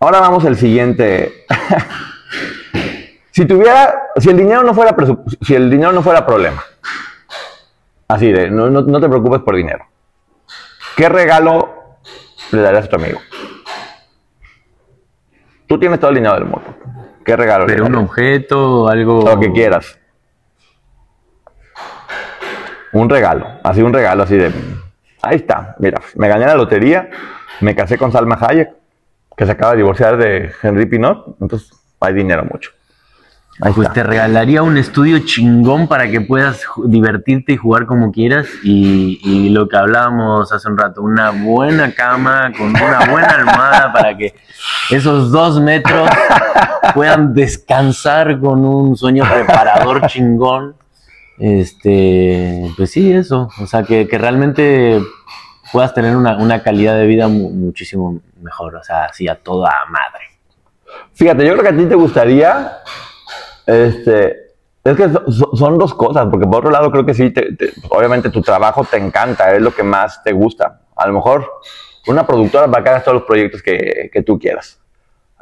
Ahora vamos al siguiente. (laughs) si tuviera, si el dinero no fuera si el dinero no fuera problema, así de, no, no- no te preocupes por dinero. ¿Qué regalo le darías a tu amigo? Tú tienes todo el dinero del mundo. ¿Qué regalo Pero un objeto, algo... Lo que quieras. Un regalo, así un regalo, así de. Ahí está, mira, me gané la lotería, me casé con Salma Hayek, que se acaba de divorciar de Henry Pinot, entonces hay dinero mucho. Ahí Pues está. te regalaría un estudio chingón para que puedas divertirte y jugar como quieras. Y, y lo que hablábamos hace un rato, una buena cama con una buena almohada para que esos dos metros puedan descansar con un sueño preparador (laughs) chingón. Este, pues sí, eso. O sea, que, que realmente puedas tener una, una calidad de vida mu- muchísimo mejor. O sea, así a toda madre. Fíjate, yo creo que a ti te gustaría este, Es que so- so- son dos cosas, porque por otro lado creo que sí, te- te- obviamente tu trabajo te encanta, es lo que más te gusta. A lo mejor una productora va a hagas todos los proyectos que, que tú quieras.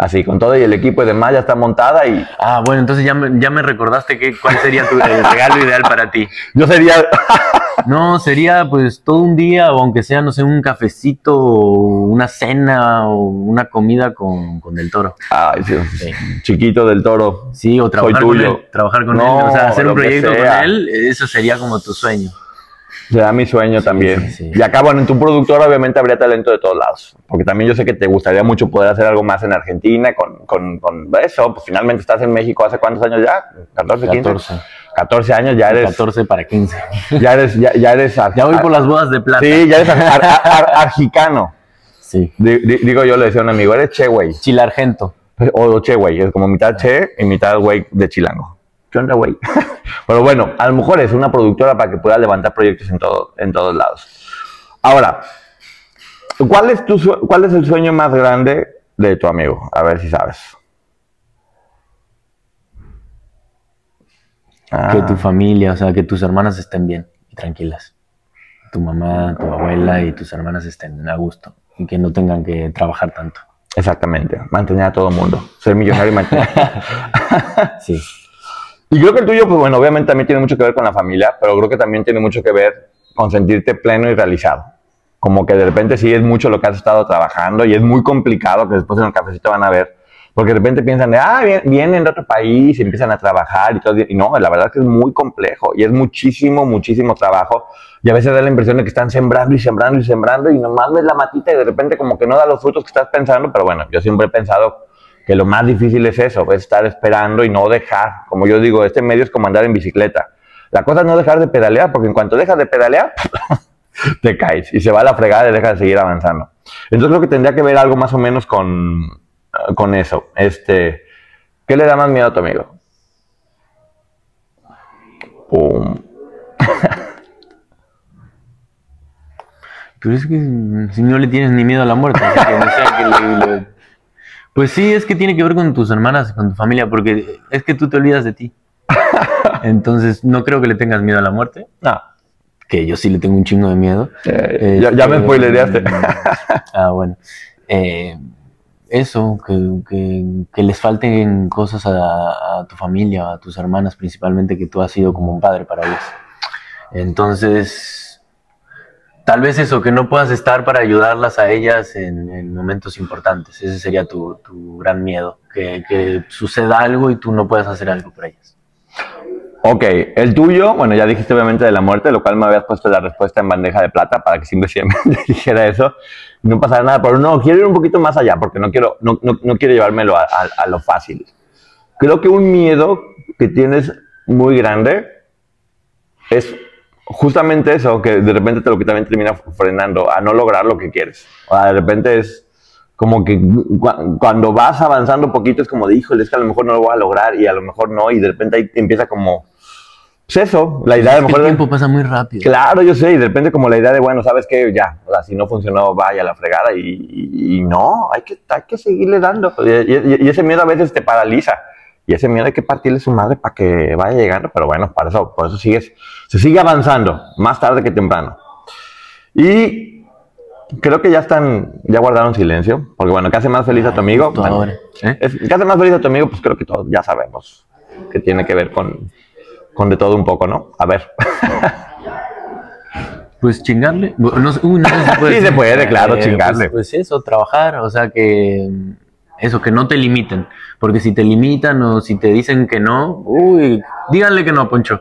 Así, con todo y el equipo y demás ya está montada y Ah, bueno, entonces ya me, ya me recordaste que, cuál sería tu regalo ideal para ti. yo sería... No, sería pues todo un día, o aunque sea, no sé, un cafecito, o una cena, o una comida con, con el toro. Ay, sí, Sí. chiquito del toro. Sí, o trabajar con tuyo. él. Trabajar con No, él, o sea, hacer un proyecto con él, eso sería como tu sueño. Será mi sueño también. sí, sí. Y acá, bueno, en tu productora obviamente habría talento de todos lados. Porque también yo sé que te gustaría mucho poder hacer algo más en Argentina con, con, con eso. Pues finalmente estás en México hace cuántos años ya? ¿14, 15? 14. 14 años, ya eres. 14 para 15. Ya eres, ya, ya eres. ar- Ya voy por las bodas de plata. Sí, ya eres ar- ar- ar- argicano. Sí. Di- di- Digo yo, le decía a un amigo, eres che, güey. Chilargento. O che, güey. Es como mitad che y mitad güey de chilango. ¿Qué onda, güey? (laughs) Pero bueno, a lo mejor es una productora para que pueda levantar proyectos en, todo, en todos lados. Ahora, ¿cuál es, tu, ¿cuál es el sueño más grande de tu amigo? A ver si sabes. Ah, Que tu familia, o sea, que tus hermanas estén bien y tranquilas. Tu mamá, tu abuela y tus hermanas estén a gusto y que no tengan que trabajar tanto. Exactamente, mantener a todo el mundo. Ser millonario y mantener. (laughs) Sí. Y creo que el tuyo, pues bueno, obviamente también tiene mucho que ver con la familia, pero creo que también tiene mucho que ver con sentirte pleno y realizado. Como que de repente sí es mucho lo que has estado trabajando y es muy complicado que después en el cafecito van a ver, porque de repente piensan de, ah, vienen de otro país y empiezan a trabajar y todo. Y no, la verdad es que es muy complejo y es muchísimo, muchísimo trabajo. Y a veces da la impresión de que están sembrando y sembrando y sembrando y nomás ves la matita y de repente como que no da los frutos que estás pensando, pero bueno, yo siempre he pensado que lo más difícil es eso, es estar esperando y no dejar. Como yo digo, este medio es como andar en bicicleta. La cosa es no dejar de pedalear, porque en cuanto dejas de pedalear, (laughs) te caes y se va a la fregada y dejas de seguir avanzando. Entonces creo que tendría que ver algo más o menos con, eh, con eso. Este, ¿Qué le da más miedo a tu amigo? Pum. (laughs) Pero es que si no le tienes ni miedo a la muerte, que no sea que le- Pues sí, es que tiene que ver con tus hermanas, con tu familia, porque es que tú te olvidas de ti. (laughs) Entonces, no creo que le tengas miedo a la muerte, No, que yo sí le tengo un chingo de miedo. eh, ya, ya me Este, spoilereaste. (laughs) Ah, bueno. Eh, eso, que, que- que les falten cosas a, a tu familia, a tus hermanas principalmente, que tú has sido como un padre para ellas. Entonces, tal vez eso, que no puedas estar para ayudarlas a ellas en, en momentos importantes. Ese sería tu, tu gran miedo, que, que suceda algo y tú no puedas hacer algo por ellas. Ok, el tuyo, bueno, ya dijiste obviamente de la muerte, lo cual me habías puesto la respuesta en bandeja de plata para que simplemente (laughs) dijera eso. No pasará nada, pero no, quiero ir un poquito más allá porque no quiero, no, no, no quiero llevármelo a, a- a lo fácil. Creo que un miedo que tienes muy grande es justamente eso, que de repente te lo que también termina frenando a no lograr lo que quieres. O sea, de repente es como que cu- cuando vas avanzando un poquito es como de, híjole, es que a lo mejor no lo voy a lograr y a lo mejor no, y de repente ahí empieza como, pues eso, la idea de a lo El mejor... de- tiempo pasa muy rápido. Claro, yo sé, y de repente como la idea de, bueno, ¿sabes qué? Ya, o sea, si no funcionó, vaya a la fregada, y, y- y no, hay que, hay que seguirle dando. Y, y- y ese miedo a veces te paraliza, y ese miedo hay que partirle su madre para que vaya llegando, pero bueno, para eso, por eso sigues, se sigue avanzando, más tarde que temprano. Y creo que ya están, ya guardaron silencio, porque bueno, ¿qué hace más feliz a tu amigo? Bueno, ¿eh? ¿Qué hace más feliz a tu amigo? Pues creo que todos ya sabemos que tiene que ver con, con de todo un poco, ¿no? A ver. (laughs) Pues chingarle. No, uy, no puede (laughs) Sí, se puede, claro, Eh, chingarle. Pues, pues eso, trabajar, o sea que eso, que no te limiten. Porque si te limitan o si te dicen que no, uy, díganle que no, Poncho.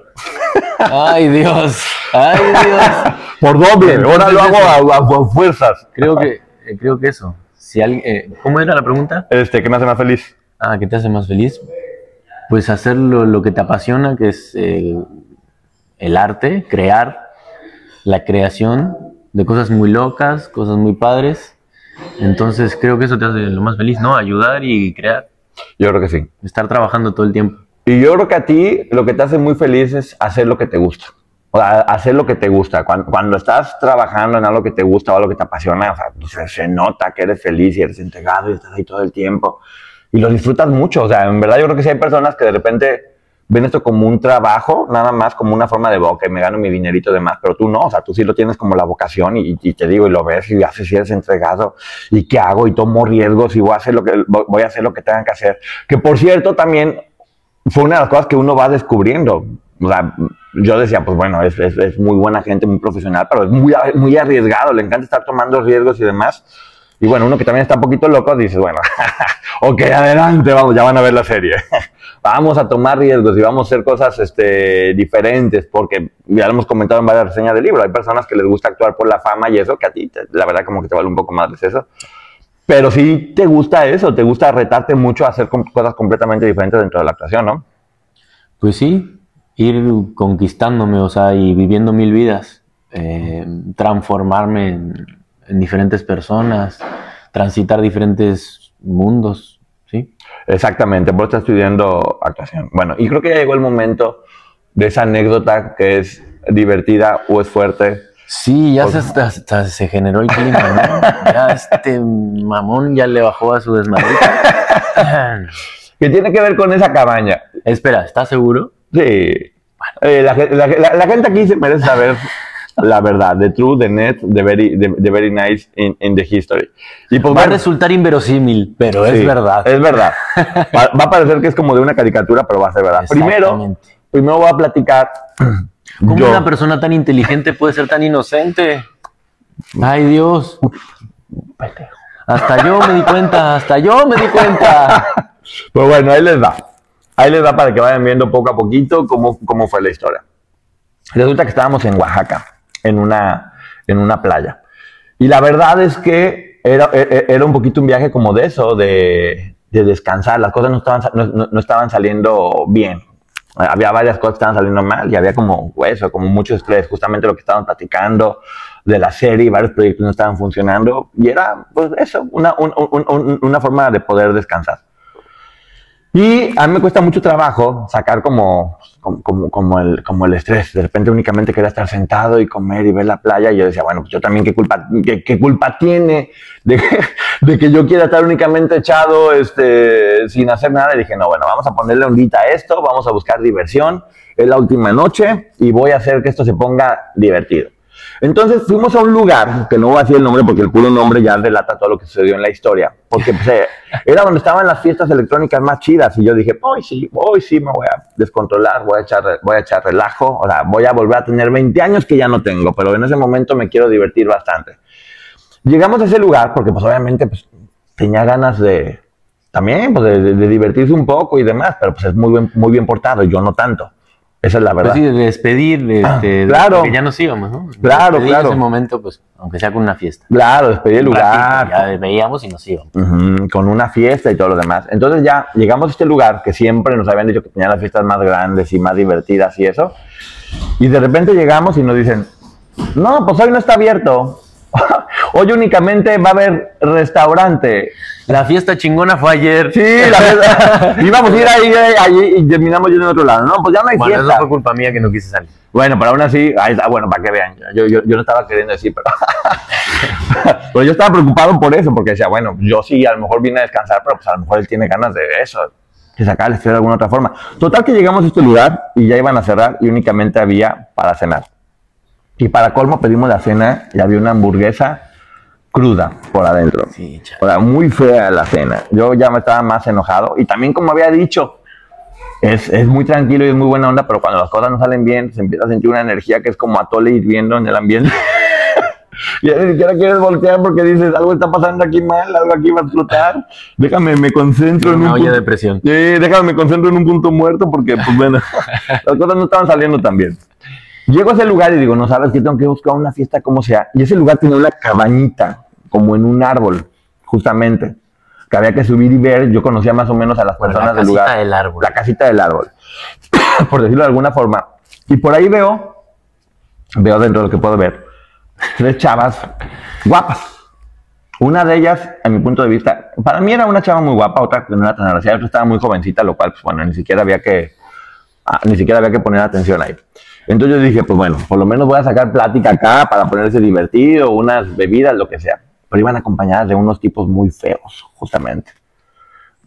Ay, Dios. Ay, Dios. (laughs) Por doble, ahora lo hago a, a- a fuerzas. Creo que, eh, creo que eso. Si alguien, eh, ¿Cómo era la pregunta? Este, ¿qué me hace más feliz? Ah, ¿qué te hace más feliz? Pues hacer lo, lo que te apasiona, que es eh, el arte, crear, la creación de cosas muy locas, cosas muy padres. Entonces creo que eso te hace lo más feliz, ¿no? Ayudar y crear, Yo creo que sí. estar trabajando todo el tiempo. Y yo creo que a ti lo que te hace muy feliz es hacer lo que te gusta. O sea, hacer lo que te gusta. Cuando, cuando estás trabajando en algo que te gusta o algo que te apasiona, o sea, se, se nota que eres feliz y eres entregado y estás ahí todo el tiempo. Y lo disfrutas mucho. O sea, en verdad yo creo que sí hay personas que de repente ven esto como un trabajo, nada más como una forma de, ok, me gano mi dinerito de más, pero tú no, o sea, tú sí lo tienes como la vocación y, te digo, y lo ves y haces y eres entregado, y qué hago, y tomo riesgos y voy a hacer lo que, voy a hacer lo que tengan que hacer. Que por cierto, también fue una de las cosas que uno va descubriendo. O sea, yo decía, pues bueno, es, es, es muy buena gente, muy profesional, pero es muy, muy arriesgado, le encanta estar tomando riesgos y demás. Y bueno, uno que también está un poquito loco dice, bueno, (laughs) ok, adelante, vamos, ya van a ver la serie. (laughs) vamos a tomar riesgos y vamos a hacer cosas este, diferentes, porque ya lo hemos comentado en varias reseñas del libro, hay personas que les gusta actuar por la fama y eso, que a ti, te- la verdad, como que te vale un poco más de eso. Pero sí te gusta eso, te gusta retarte mucho a hacer cosas completamente diferentes dentro de la actuación, ¿no? Pues sí, ir conquistándome, o sea, y viviendo mil vidas, eh, transformarme en, en diferentes personas, transitar diferentes mundos, ¿sí? Exactamente, por eso estás estudiando actuación. Bueno, y creo que ya llegó el momento de esa anécdota que es divertida o es fuerte. Sí, ya se, hasta- hasta se generó el clima, ¿no? (laughs) Ya este mamón ya le bajó a su desmadrito. (laughs) Que tiene que ver con esa cabaña. Espera, ¿estás seguro? Sí. Eh, la, la- la- la gente aquí se merece saber la verdad, the truth, the net, the very, the, the very nice in, in the history. Y pues Va a resultar inverosímil, pero es sí, verdad. Es verdad. (laughs) Va, va a parecer que es como de una caricatura, pero va a ser verdad. Primero, primero voy a platicar. (clears throat) ¿Cómo yo- una persona tan inteligente puede ser tan inocente? Ay, Dios. Hasta yo me di cuenta, hasta yo me di cuenta. (laughs) Pues bueno, ahí les va. Ahí les va para que vayan viendo poco a poquito cómo, cómo fue la historia. Resulta que estábamos en Oaxaca, en una, en una playa. Y la verdad es que era, e- e- era un poquito un viaje como de eso, de, de descansar. Las cosas no estaban, no, no- estaban saliendo bien. Había varias cosas que estaban saliendo mal y había como eso, como mucho estrés, justamente lo que estaban platicando de la serie varios proyectos no estaban funcionando. Y era, pues eso, una, un- un- un- una forma de poder descansar. Y a mí me cuesta mucho trabajo sacar como, como, el, como el estrés. De repente únicamente quería estar sentado y comer y ver la playa. Y yo decía, bueno, pues yo también qué culpa, qué, qué culpa tiene de que, (laughs) de que yo quiera estar únicamente echado este, sin hacer nada. Y dije, no, bueno, vamos a ponerle ondita a esto, vamos a buscar diversión. Es la última noche y voy a hacer que esto se ponga divertido. Entonces fuimos a un lugar, que no voy a decir el nombre porque el puro nombre ya relata todo lo que sucedió en la historia, porque pues, eh, era donde estaban las fiestas electrónicas más chidas y yo dije, hoy sí, hoy sí me voy a descontrolar, voy a echar, voy a echar relajo, o sea, voy a volver a tener 20 años que ya no tengo, pero en ese momento me quiero divertir bastante. Llegamos a ese lugar porque pues obviamente pues, tenía ganas de, también pues, de, de- divertirse un poco y demás, pero pues es muy muy bien portado yo no tanto. Esa es la verdad. Pues sí, de despedir, de, Ah, este, de- claro. que ya nos íbamos, ¿no? Claro, Despedir claro. ese momento, pues, aunque sea con una fiesta. Claro, despedí el lugar. ratito, ya veíamos y nos íbamos. Ujú, con una fiesta y todo lo demás. Entonces ya llegamos a este lugar que siempre nos habían dicho que tenía las fiestas más grandes y más divertidas y eso. Y de repente llegamos y nos dicen, no, pues hoy no está abierto. (laughs) hoy únicamente va a haber restaurante. La fiesta chingona fue ayer. Sí, la (laughs) verdad. Íbamos a ir ahí, ahí, ahí y terminamos yendo a otro lado. No, pues ya no hay Bueno, fiesta. eso fue culpa mía que no quise salir. Bueno, pero aún así, ahí está, bueno, para que vean, yo, yo, yo no estaba queriendo decir, pero, (laughs) pero yo estaba preocupado por eso, porque decía, bueno, yo sí, a lo mejor vine a descansar, pero pues a lo mejor él tiene ganas de eso, de sacar el de alguna otra forma. Total que llegamos a este lugar y ya iban a cerrar y únicamente había para cenar. Y para colmo pedimos la cena y había una hamburguesa cruda por adentro. Sí. O sea, muy fea la cena. Yo ya me estaba más enojado. Y también, como había dicho, es, es muy tranquilo y es muy buena onda, pero cuando las cosas no salen bien, se empieza a sentir una energía que es como atole hirviendo en el ambiente. (laughs) y ni siquiera quieres voltear porque dices, algo está pasando aquí mal, algo aquí va a explotar. Déjame, me concentro en Una un olla punto- de presión. Déjame, me concentro en un punto muerto porque, pues bueno, (laughs) las cosas no estaban saliendo tan bien. Llego a ese lugar y digo, no sabes que tengo que buscar una fiesta como sea. Y ese lugar tenía una cabañita, como en un árbol, justamente, que había que subir y ver. Yo conocía más o menos a las Bueno, personas la del lugar. casita del árbol. La casita del árbol, (coughs) por decirlo de alguna forma. Y por ahí veo, veo dentro de lo que puedo ver, tres chavas guapas. Una de ellas, a mi punto de vista, para mí era una chava muy guapa, otra que no era tan agraciada, otra estaba muy jovencita, lo cual, pues bueno, ni siquiera había que, ah, ni siquiera había que poner atención ahí. Entonces yo dije, pues bueno, por lo menos voy a sacar plática acá para ponerse divertido, unas bebidas, lo que sea. Pero iban acompañadas de unos tipos muy feos, justamente.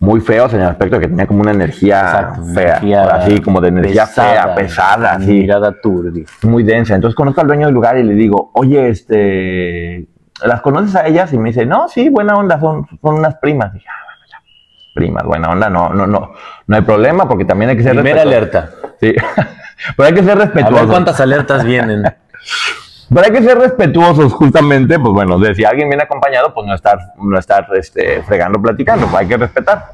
muy feos en el aspecto de que tenía como una energía Exacto, fea, energía así como de energía fea, pesada, así, Mirada turbia. muy densa. Entonces conozco al dueño del lugar y le digo, oye, este, ¿las conoces a ellas? Y me dice, no, sí, buena onda, son, son unas primas. dije, ah, bueno, ya, primas, buena onda, no, no, no, no hay problema porque también hay que ser Primera respetuoso. alerta. Sí, (laughs) pero hay que ser A respetuoso. ver cuántas alertas vienen. Pero hay que ser respetuosos, justamente, pues bueno, de si alguien viene acompañado, pues no estar, no estar este, fregando, platicando, pues hay que respetar.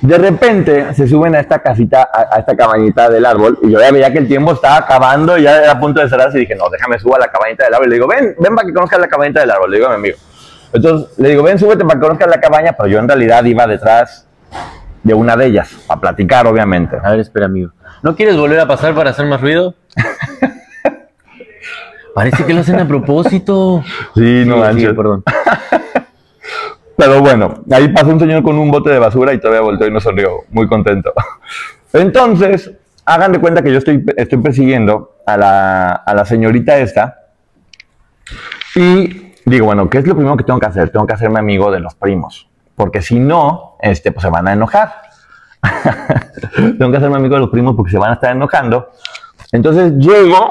De repente se suben a esta casita, a, a esta cabañita del árbol, y yo ya veía que el tiempo estaba acabando, ya era a punto de cerrarse, y dije, no, déjame subo a la cabañita del árbol. Y le digo, ven, ven para que conozcas la cabañita del árbol, le digo a mi amigo. Entonces le digo, ven, súbete para que conozcas la cabaña, pero yo en realidad iba detrás de una de ellas, para platicar, obviamente. A ver, espera, amigo. ¿No quieres volver a pasar para hacer más ruido? (laughs) Parece que lo hacen a propósito. Sí, no Sí, sí, perdón. (laughs) Pero bueno, ahí pasó un señor con un bote de basura y todavía volteó y nos sonrió, muy contento. (laughs) Entonces, hagan de cuenta que yo estoy, estoy persiguiendo a la, a la señorita esta y digo, bueno, ¿qué es lo primero que tengo que hacer? Tengo que hacerme amigo de los primos, porque si no, este, pues se van a enojar. (laughs) tengo que hacerme amigo de los primos porque se van a estar enojando. Entonces llego,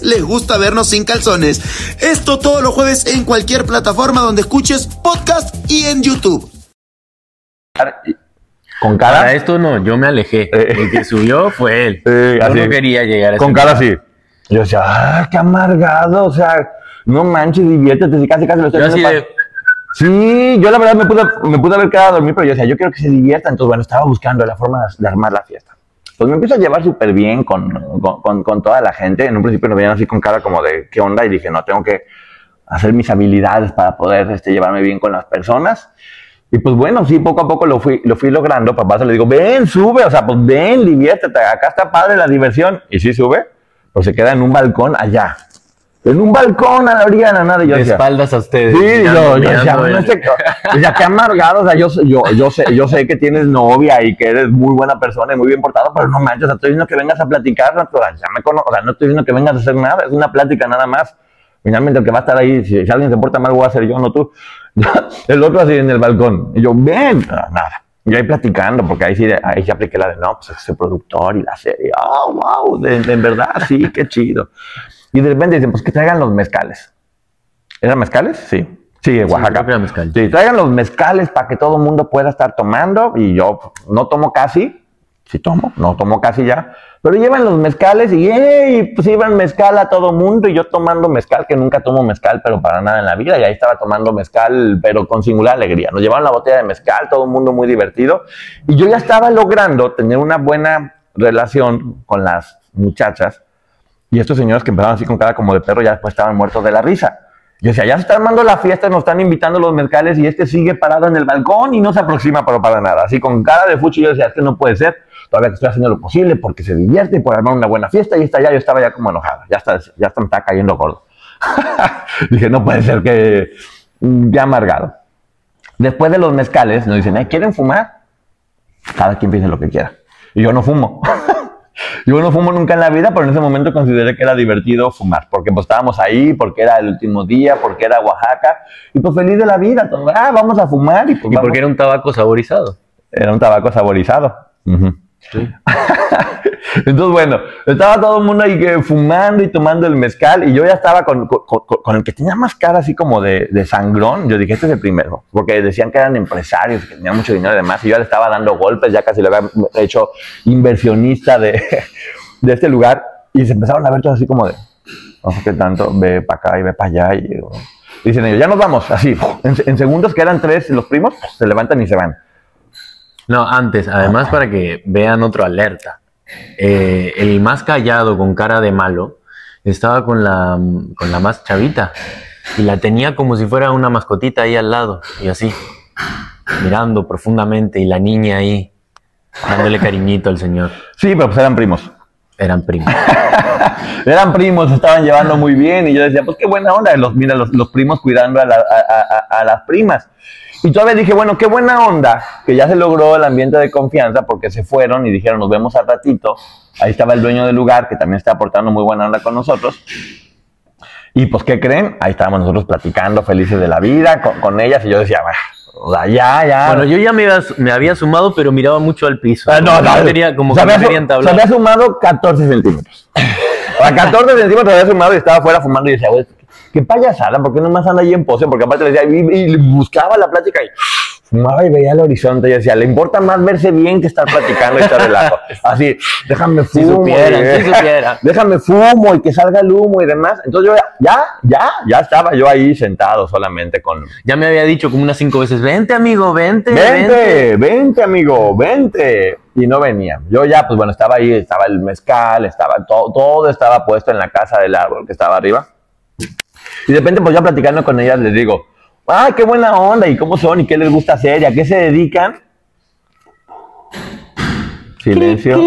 les gusta vernos sin calzones. Esto todos los jueves en cualquier plataforma donde escuches podcast y en YouTube. Con cara. Para esto no, yo me alejé. El que subió fue él. Eh, yo así. no quería llegar a con cara así. Yo decía, ah, qué amargado, o sea, no manches, diviértete, si casi casi lo estoy haciendo de, Sí, yo la verdad me pude, me pude haber quedado a dormir, pero yo decía, yo quiero que se divierta, entonces bueno, estaba buscando la forma de armar la fiesta. Pues me empiezo a llevar súper bien con, con, con- toda la gente, en un principio nos veían así con cara como de, ¿qué onda? Y dije, no, tengo que hacer mis habilidades para poder este, llevarme bien con las personas. Y pues bueno, sí, poco a poco lo fui, lo fui logrando. Papá se le digo, ven, sube, o sea, pues ven, diviértete, acá está padre la diversión. Y sí sube, pero se queda en un balcón allá. En un balcón a la orilla de la nada. Yo de decía, espaldas a ustedes. Sí, yo, yo decía, el- bueno, este, o sea, qué amargado, o sea, yo, yo, yo, sé, yo sé que tienes novia y que eres muy buena persona y muy bien portado, pero no manches, o sea, estoy diciendo que vengas a platicar, o sea, ya me conozco, o sea, no estoy diciendo que vengas a hacer nada, es una plática nada más. Finalmente el que va a estar ahí, si, si alguien se porta mal, voy a ser yo, no tú. (laughs) El otro así en el balcón, y yo, ven, nada. Yo ahí platicando, porque ahí sí, ahí sí apliqué la de, no, pues soy productor y la serie, oh, wow, en verdad, sí, qué chido. Y de repente dicen, pues que traigan los mezcales. ¿Eran mezcales? Sí. Sí, de Oaxaca. era mezcal. Sí, traigan los mezcales para que todo el mundo pueda estar tomando. Y yo no tomo casi. Sí tomo, no tomo casi ya. Pero llevan los mezcales y ¡ey! pues iban mezcal a todo mundo y yo tomando mezcal, que nunca tomo mezcal, pero para nada en la vida. Y ahí estaba tomando mezcal, pero con singular alegría. Nos llevaron la botella de mezcal, todo el mundo muy divertido. Y yo ya estaba logrando tener una buena relación con las muchachas. Y estos señores que empezaron así con cara como de perro ya después estaban muertos de la risa. Yo decía, ya se está armando la fiesta, nos están invitando los mezcales y este sigue parado en el balcón y no se aproxima pero para nada. Así con cara de fuchi yo decía, es que no puede ser. Todavía estoy haciendo lo posible porque se divierte por armar una buena fiesta y está ya, yo estaba ya como enojada. Ya está, ya está, me está cayendo gordo. (laughs) Dije, no puede ser que mm, ya amargado. Después de los mezcales nos dicen, "Eh, ¿quieren fumar? Cada quien piensa lo que quiera. Y yo no fumo. (laughs) Yo no fumo nunca en la vida, pero en ese momento consideré que era divertido fumar, porque pues estábamos ahí, porque era el último día, porque era Oaxaca, y pues feliz de la vida, todo, ah, vamos a fumar, y pues Y porque era un tabaco saborizado. Era un tabaco saborizado. Ujú. (laughs) Entonces, bueno, estaba todo el mundo ahí que fumando y tomando el mezcal y yo ya estaba con, con- con- con el que tenía más cara así como de, de sangrón. Yo dije, este es el primero, porque decían que eran empresarios, que tenían mucho dinero y demás, y yo le estaba dando golpes, ya casi le había hecho inversionista de, (laughs) de este lugar y se empezaron a ver todos así como de, no sé qué tanto, ve para acá y ve para allá. Y, dicen ellos, ya nos vamos, así, (laughs) en, en segundos que eran tres los primos, se levantan y se van. No, antes, además para que vean otro alerta. Eh, el más callado con cara de malo estaba con la, con la más chavita y la tenía como si fuera una mascotita ahí al lado y así. mirando profundamente y la niña ahí dándole cariñito al señor. Sí, pero pues eran primos. Eran primos. (laughs) Eran primos, se estaban llevando muy bien y yo decía, pues qué buena onda, los, mira, los, los primos cuidando a, la- a- a- a las primas. Y todavía dije, bueno, qué buena onda, que ya se logró el ambiente de confianza porque se fueron y dijeron, nos vemos al ratito. Ahí estaba el dueño del lugar que también está aportando muy buena onda con nosotros. Y pues, ¿qué creen? Ahí estábamos nosotros platicando, felices de la vida, con, con ellas. Y yo decía, "Bah, o sea, ya, ya. Bueno, yo ya me había, me había sumado, pero miraba mucho al piso. Ah, no, no, quería, como se que había. Se había sumado 14 centímetros. (laughs) A 14 centímetros había sumado y estaba afuera fumando y decía, güey, qué payasada, ¿por qué nomás anda ahí en pose? Porque aparte le decía, y, y buscaba la plática y fumaba y veía el horizonte y decía, le importa más verse bien que estar platicando y estar relajo. (laughs) Así, déjame Si fumo. supieran, y- si (laughs) supiera. déjame fumo y que salga el humo y demás. Entonces yo ya, ya, ya estaba yo ahí sentado solamente con, Ya me había dicho como unas cinco veces, vente amigo, vente, Vente, vente, amigo, vente. Y no venía. Yo ya, pues bueno, estaba ahí, estaba el mezcal, estaba todo, todo estaba puesto en la casa del árbol que estaba arriba. Y de repente, pues ya platicando con ellas, les digo, ay, qué buena onda, y cómo son, y qué les gusta hacer, y a qué se dedican. Silencio.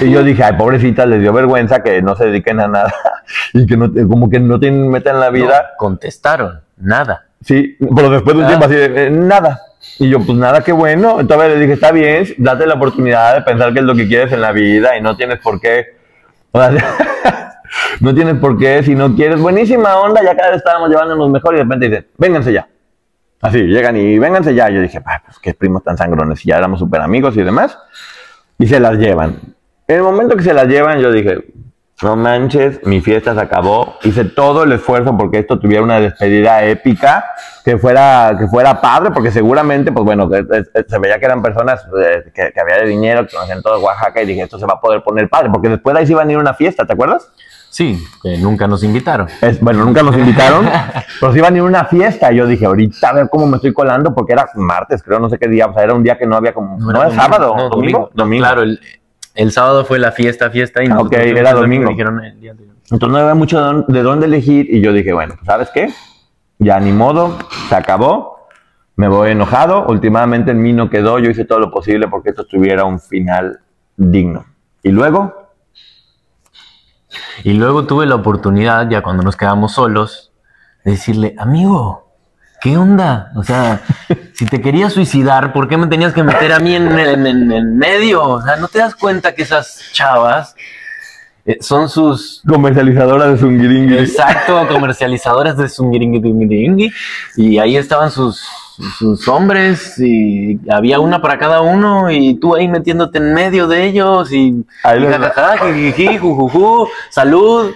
Y yo dije, ay, pobrecitas, les dio vergüenza que no se dediquen a nada (laughs) y que no, como que no tienen meta en la vida. No, contestaron, nada. Sí, pero después de un Ah. tiempo así, de, eh, nada. Y yo, pues nada, qué bueno. Entonces le dije, está bien, date la oportunidad de pensar qué es lo que quieres en la vida y no tienes por qué. o sea, (laughs) no tienes por qué, si no quieres. Buenísima onda, ya cada vez estábamos llevándonos mejor y de repente dice, vénganse ya. Así, llegan y vénganse ya. Yo dije, "Ah, pues qué primos tan sangrones. Y ya éramos súper amigos y demás. Y se las llevan. En el momento que se las llevan, yo dije, no manches, mi fiesta se acabó. Hice todo el esfuerzo porque esto tuviera una despedida épica, que fuera, que fuera padre, porque seguramente, pues bueno, se veía que eran personas eh, que, que había de dinero, que conocían todo Oaxaca, y dije, esto se va a poder poner padre, porque después de ahí se iban a ir a una fiesta, ¿te acuerdas? Sí, que nunca nos invitaron. Es- bueno, nunca nos invitaron, (laughs) pero se iban a ir a una fiesta. Y yo dije, ahorita a ver cómo me estoy colando, porque era martes, creo, no sé qué día, o sea, era un día que no había como, no, era sábado, no, domingo, domingo. Claro, el, el sábado fue la fiesta, fiesta y Ah, ok, era domingo. dijeron el día anterior. Entonces no había mucho de dónde- de dónde elegir y yo dije, bueno, pues, ¿sabes qué? Ya ni modo, se acabó, me voy enojado, últimamente en mí no quedó, yo hice todo lo posible porque esto tuviera un final digno. Y luego, Y luego tuve la oportunidad, ya cuando nos quedamos solos, de decirle, amigo, ¿qué onda? O sea, (laughs) si te querías suicidar, ¿por qué me tenías que meter a mí en, en, en- medio? O sea, ¿no te das cuenta que esas chavas eh, son sus... comercializadora de Zungiringui. Exacto, comercializadoras de Zungiringui y ahí estaban sus, sus hombres y había una para cada uno y tú ahí metiéndote en medio de ellos y, Ahí y les- jajaja, jijiji, jujuju, salud.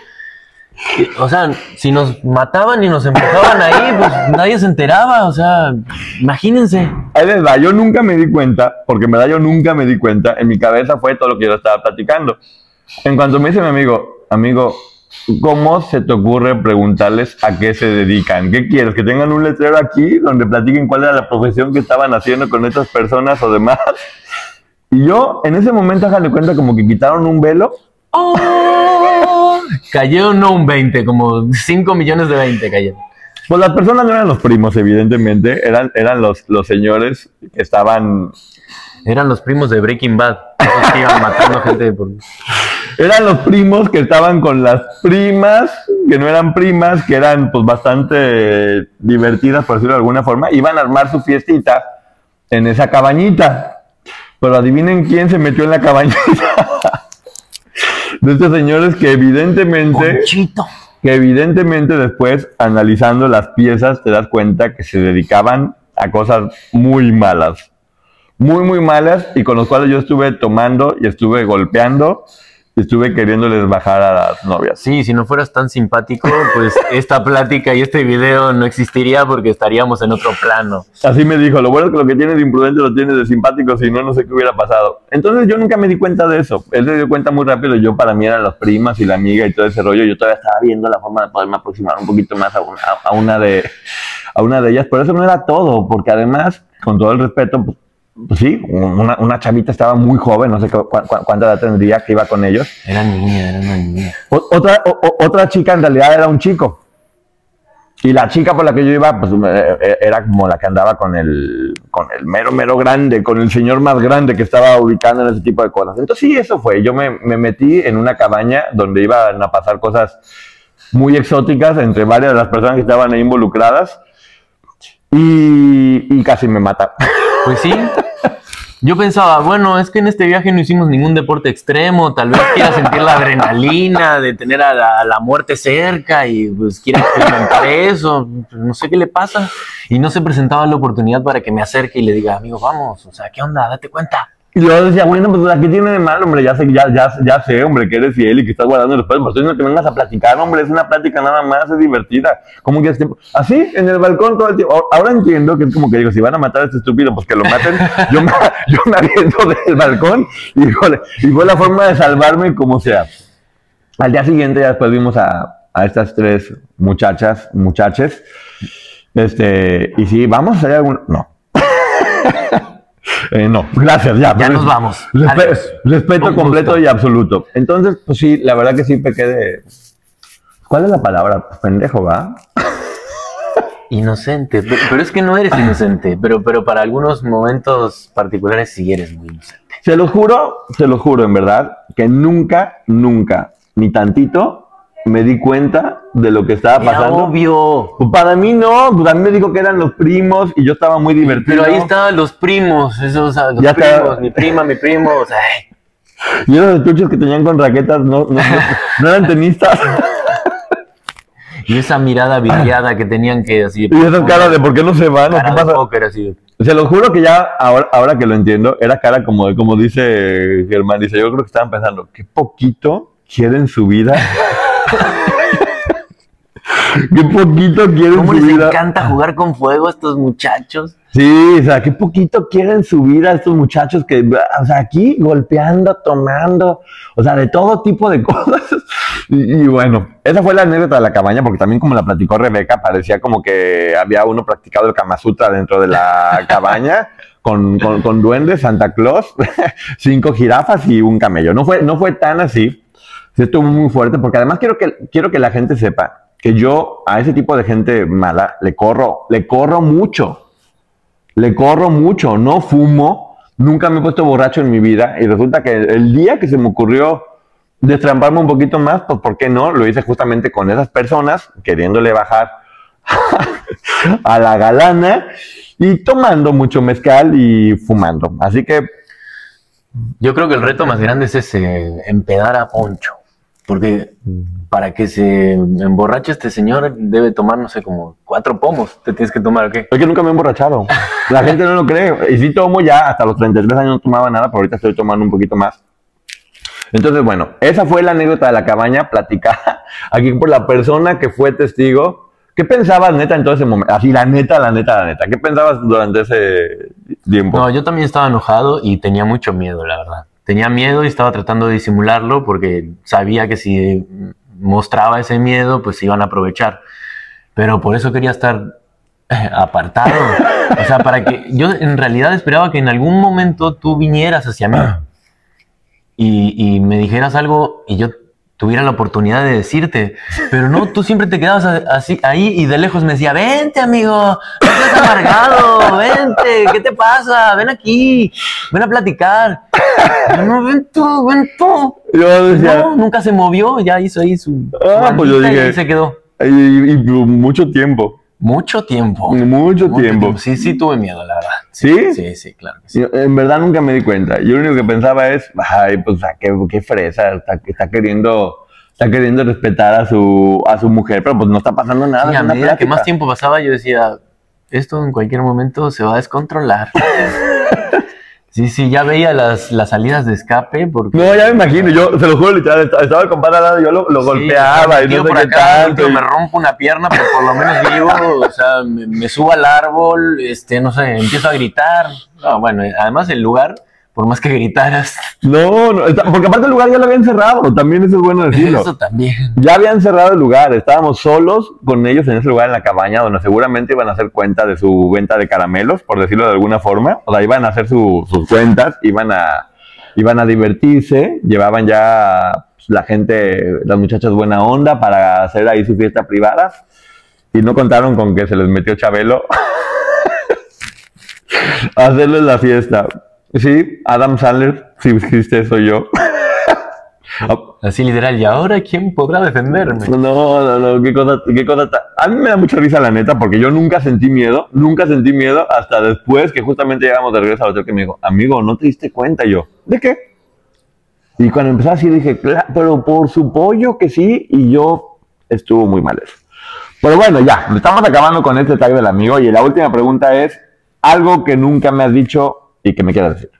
Y, O sea, si nos mataban y nos empujaban ahí, pues nadie se enteraba, o sea, imagínense. Les va, yo nunca me di cuenta, porque en verdad yo nunca me di cuenta, en mi cabeza fue todo lo que yo estaba platicando. En cuanto me dice mi amigo, amigo, ¿cómo se te ocurre preguntarles a qué se dedican? ¿Qué quieres? ¿Que tengan un letrero aquí donde platiquen cuál era la profesión que estaban haciendo con estas personas o demás? Y yo, en ese momento, háganle cuenta como que quitaron un velo. Cayó no un 20, como 5 millones de 20 cayeron. Pues las personas no eran los primos, evidentemente, eran, eran los, los señores que estaban Eran los primos de Breaking Bad, que iban matando gente por... Eran los primos que estaban con las primas, que no eran primas, que eran pues bastante divertidas, por decirlo de alguna forma. Iban a armar su fiestita en esa cabañita. Pero adivinen quién se metió en la cabañita. (laughs) De estos señores que evidentemente, Conchito. que evidentemente después, analizando las piezas, te das cuenta que se dedicaban a cosas muy malas. Muy, muy malas y con los cuales yo estuve tomando y estuve golpeando estuve queriéndoles bajar a las novias. Sí, si no fueras tan simpático, pues (laughs) esta plática y este video no existiría porque estaríamos en otro plano. Así me dijo, lo bueno es que lo que tienes de imprudente lo tienes de simpático, si no, no sé qué hubiera pasado. Entonces yo nunca me di cuenta de eso. Él se dio cuenta muy rápido, yo para mí eran las primas y la amiga y todo ese rollo. Yo todavía estaba viendo la forma de poderme aproximar un poquito más a una, a- una, de, a una de ellas, pero eso no era todo, porque además, con todo el respeto, pues, pues sí, una, una chavita estaba muy joven, no sé cu- cu- cu- cuánta edad tendría que iba con ellos. Era niña, era una niña. O- otra, o- otra chica en realidad era un chico. Y la chica por la que yo iba, pues eh, eh, era como la que andaba con el, con el mero, mero grande, con el señor más grande que estaba ubicando en ese tipo de cosas. Entonces sí, eso fue. Yo me, me metí en una cabaña donde iban a pasar cosas muy exóticas entre varias de las personas que estaban ahí involucradas y, y casi me mata. (laughs) Pues sí. Yo pensaba, bueno, es que en este viaje no hicimos ningún deporte extremo, tal vez quiera sentir la adrenalina de tener a la, muerte cerca y pues quiera experimentar eso, pues, no sé qué le pasa. Y no se presentaba la oportunidad para que me acerque y le diga, amigo, vamos, o sea, ¿qué onda? Date cuenta. Y yo decía, bueno, pues aquí tiene de mal, hombre, ya sé, ya, ya, ya sé, hombre, que eres fiel y que estás guardando después, pues estoy no que vengas a platicar, hombre, es una plática nada más, es divertida. ¿Cómo que es tiempo? Así, en el balcón todo el tiempo. Ahora entiendo que es como que digo, si van a matar a este estúpido, pues que lo maten. yo, me, (laughs) yo me aviento del balcón y, y fue la forma de salvarme como sea. Al día siguiente ya después vimos a, a estas tres muchachas, muchaches, este, y sí, vamos a hacer algún, no. (laughs) Eh, no, gracias, ya. Ya nos vamos. respe- Adiós. respeto completo y absoluto. Entonces, pues sí, la verdad que sí pequé de. ¿Cuál es la palabra? Pues, pendejo, ¿va? (laughs) Inocente, pero, pero es que no eres inocente, pero, pero para algunos momentos particulares sí eres muy inocente. Se los juro, se los juro, en verdad, que nunca, nunca, ni tantito, me di cuenta de lo que estaba Era pasando. obvio. Pues para mí no, pues a mí me dijo que eran los primos y yo estaba muy divertido. Pero ahí estaban los primos, esos, los Ya primos, mi prima, mi primo, o sea, Y esos estuches que tenían con raquetas no, no, no- no eran tenistas. (laughs) y esa mirada vidriada que tenían que así. y esas caras de por qué no se van cara qué de pasa. póker, así. Se los juro que ya, ahora, ahora que lo entiendo, era cara como, como dice Germán, dice, yo creo que estaban pensando, qué poquito quieren su vida. (laughs) qué poquito quieren ¿Cómo les encanta jugar con fuego a estos muchachos? Sí, o sea, qué poquito quieren su vida estos muchachos que, o sea, aquí golpeando, tomando, o sea, de todo tipo de (laughs) cosas. Y, y bueno, esa fue la anécdota de la cabaña, porque también como la platicó Rebeca, parecía como que había uno practicado el Kama Sutra dentro de la (laughs) cabaña. Con, con, con duendes, Santa Claus, (laughs) cinco jirafas y un camello. No fue, no fue tan así. Sí estuvo muy fuerte, porque además quiero que, quiero que la gente sepa que yo a ese tipo de gente mala le corro, le corro mucho le corro mucho, no fumo, nunca me he puesto borracho en mi vida y resulta que el día que se me ocurrió destramparme un poquito más, pues ¿por qué no? Lo hice justamente con esas personas, queriéndole bajar (laughs) a la galana y tomando mucho mezcal y fumando. Así que Yo creo que el reto más grande es ese, empedar a Poncho. Porque para que se emborrache este señor debe tomar, no sé, como cuatro pomos. Te tienes que tomar, ¿o qué? es que nunca me he emborrachado. La (laughs) gente no lo cree. Y sí tomo ya, hasta los 33 años no tomaba nada, pero ahorita estoy tomando un poquito más. Entonces, bueno, esa fue la anécdota de la cabaña platicada (laughs) aquí por la persona que fue testigo. ¿Qué pensabas, neta, en todo ese momento? Así, la neta, la neta, la neta. ¿Qué pensabas durante ese tiempo? No, yo también estaba enojado y tenía mucho miedo, la verdad. Tenía miedo y estaba tratando de disimularlo porque sabía que si mostraba ese miedo, pues se iban a aprovechar. Pero por eso quería estar eh, apartado. O sea, para que yo en realidad esperaba que en algún momento tú vinieras hacia mí y, y me dijeras algo y yo tuviera la oportunidad de decirte. Pero no, tú siempre te quedabas así ahí y de lejos me decía, vente amigo, no estás amargado, vente, ¿qué te pasa? Ven aquí, ven a platicar. Yo, no, ven tú, ven tú. Yo decía, No, nunca se movió, ya hizo ahí su... Ah, pues yo y dije- ahí se quedó. y, y mucho tiempo. Mucho tiempo. Mucho tiempo. Sí, sí tuve miedo, la verdad. ¿Sí? Sí, sí, claro. que sí. Yo, en verdad nunca me di cuenta. Yo lo único que pensaba es, ay, pues qué, qué fresa, está, está queriendo, está queriendo respetar a su, a su mujer, pero pues no está pasando nada. Es a medida que plática. más tiempo pasaba, yo decía, esto en cualquier momento se va a descontrolar. (laughs) sí, sí, ya veía las, las salidas de escape porque... No, ya me imagino, yo se lo juro, literal, estaba, estaba el compadre al lado, yo lo, lo Sí, golpeaba y no sé por qué acá, tanto. me rompo una pierna, pero por lo menos vivo, o sea, me, me subo al árbol, este, no sé, empiezo a gritar. No, bueno, además el lugar, por más que gritaras, No, no, porque aparte el lugar ya lo habían cerrado, también eso es bueno decirlo. eso también. Ya habían cerrado el lugar, estábamos solos con ellos en ese lugar en la cabaña donde seguramente iban a hacer cuenta de su venta de caramelos, por decirlo de alguna forma. O sea, iban a hacer su- sus cuentas, iban a, iban a divertirse, llevaban ya pues, la gente, las muchachas buena onda para hacer ahí su fiesta privada. y no contaron con que se les metió Chabelo (laughs) a hacerles la fiesta. Sí, Adam Sandler, si existe, soy yo. (laughs) Así literal, ¿y ahora quién podrá defenderme? No, no, no, qué cosa, qué cosa. A mí me da mucha risa la neta, porque yo nunca sentí miedo, nunca sentí miedo hasta después que justamente llegamos de regreso al hotel que me dijo, amigo, ¿no te diste cuenta? Y yo, ¿de qué? Y cuando empezó así dije, "Cla- pero por su pollo que sí, y yo estuvo muy mal eso. Pero bueno, ya, estamos acabando con este tag del amigo y la última pregunta es, algo que nunca me has dicho y que me quieras decir.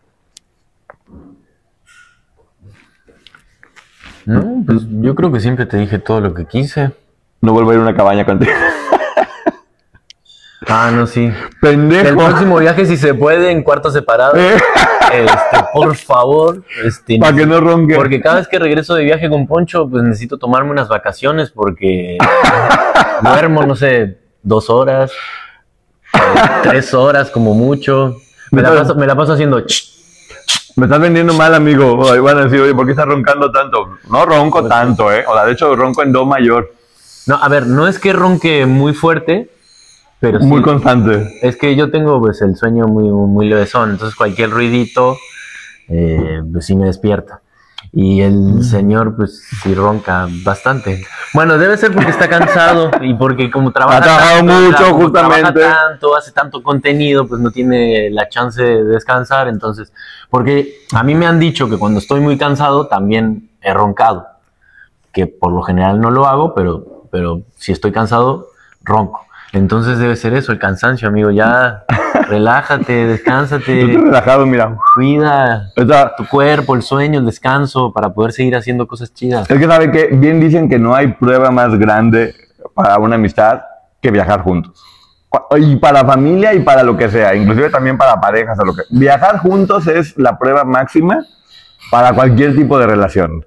No, pues yo creo que siempre te dije todo lo que quise. No vuelvo a ir a una cabaña contigo. (laughs) Ah, no, sí. Pendejo. El próximo viaje, si se puede, en cuartos separados. Eh. (laughs) Este, por favor. Este, Para que no ronque. Porque cada vez que regreso de viaje con Poncho, pues necesito tomarme unas vacaciones porque (laughs) duermo, no sé, dos horas, eh, tres horas como mucho. Me la paso, me la paso haciendo... Me estás vendiendo mal, amigo. Van a decir, oye, ¿por qué estás roncando tanto? No ronco tanto, ¿eh? O sea, de hecho, ronco en do mayor. No, a ver, no es que ronque muy fuerte, pero sí, Muy constante. es que yo tengo pues el sueño muy, muy levesón, entonces cualquier ruidito, eh, pues sí me despierta. Y el señor, pues sí ronca bastante. Bueno, debe ser porque está cansado y porque como trabaja, Ha trabajado tanto, mucho, como trabaja justamente. tanto, hace tanto contenido, pues no tiene la chance de descansar. Entonces, porque a mí me han dicho que cuando estoy muy cansado también he roncado, que por lo general no lo hago, pero, pero si estoy cansado, ronco. Entonces debe ser eso, el cansancio, amigo. Ya (laughs) relájate, Yo descánsate, estoy relajado, mira. cuida tu cuerpo, el sueño, el descanso, para poder seguir haciendo cosas chidas. es que sabe que bien dicen que no hay prueba más grande para una amistad que viajar juntos. Y para familia y para lo que sea, inclusive también para parejas o lo que. Viajar juntos es la prueba máxima para cualquier tipo de relación.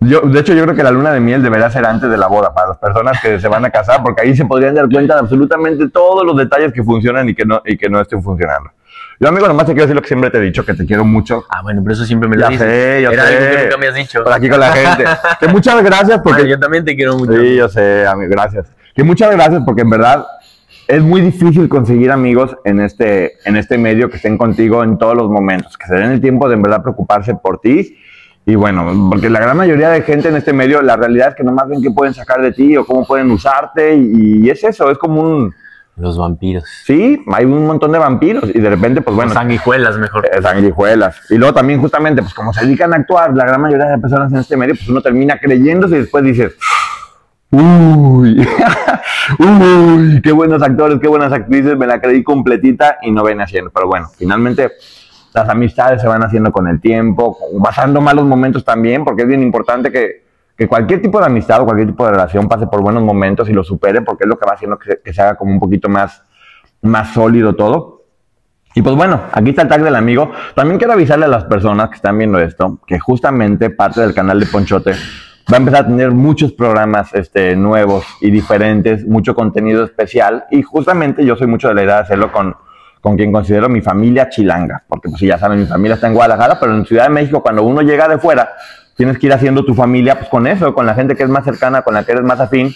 Yo, de hecho, yo creo que la luna de miel debería ser antes de la boda para las personas que se van a casar, porque ahí se podrían dar cuenta de absolutamente todos los detalles que funcionan y que no, y que no estén funcionando. Yo, amigo, nomás te quiero decir lo que siempre te he dicho, que te quiero mucho. Ah, bueno, pero eso siempre me lo Ya dices. sé, ya Era sé. algo que nunca me has dicho. Por aquí con la gente. (laughs) Que muchas gracias porque... Bueno, yo también te quiero mucho. Sí, yo sé, amigo, gracias. Que muchas gracias porque en verdad es muy difícil conseguir amigos en este, en este medio que estén contigo en todos los momentos, que se den el tiempo de en verdad preocuparse por ti. Y bueno, porque la gran mayoría de gente en este medio, la realidad es que nomás ven qué pueden sacar de ti o cómo pueden usarte y, y es eso, es como un... Los vampiros. Sí, hay un montón de vampiros y de repente, pues bueno, Sanguijuelas, mejor. eh, sanguijuelas. Y luego también justamente, pues como se dedican a actuar, la gran mayoría de personas en este medio, pues uno termina creyéndose y después dices, uy, (laughs) uy, qué buenos actores, qué buenas actrices, me la creí completita y no ven haciendo. Pero bueno, finalmente las amistades se van haciendo con el tiempo, pasando malos momentos también, porque es bien importante que, cualquier tipo de amistad o cualquier tipo de relación pase por buenos momentos y lo supere, porque es lo que va haciendo que se, que se haga como un poquito más, más sólido todo. Y pues bueno, aquí está el tag del amigo. También quiero avisarle a las personas que están viendo esto que justamente parte del canal de Ponchote va a empezar a tener muchos programas este, nuevos y diferentes, mucho contenido especial. Y justamente yo soy mucho de la idea de hacerlo con, con quien considero mi familia chilanga. Porque pues ya saben, mi familia está en Guadalajara, pero en Ciudad de México cuando uno llega de fuera, tienes que ir haciendo tu familia pues con eso, con la gente que es más cercana, con la que eres más afín.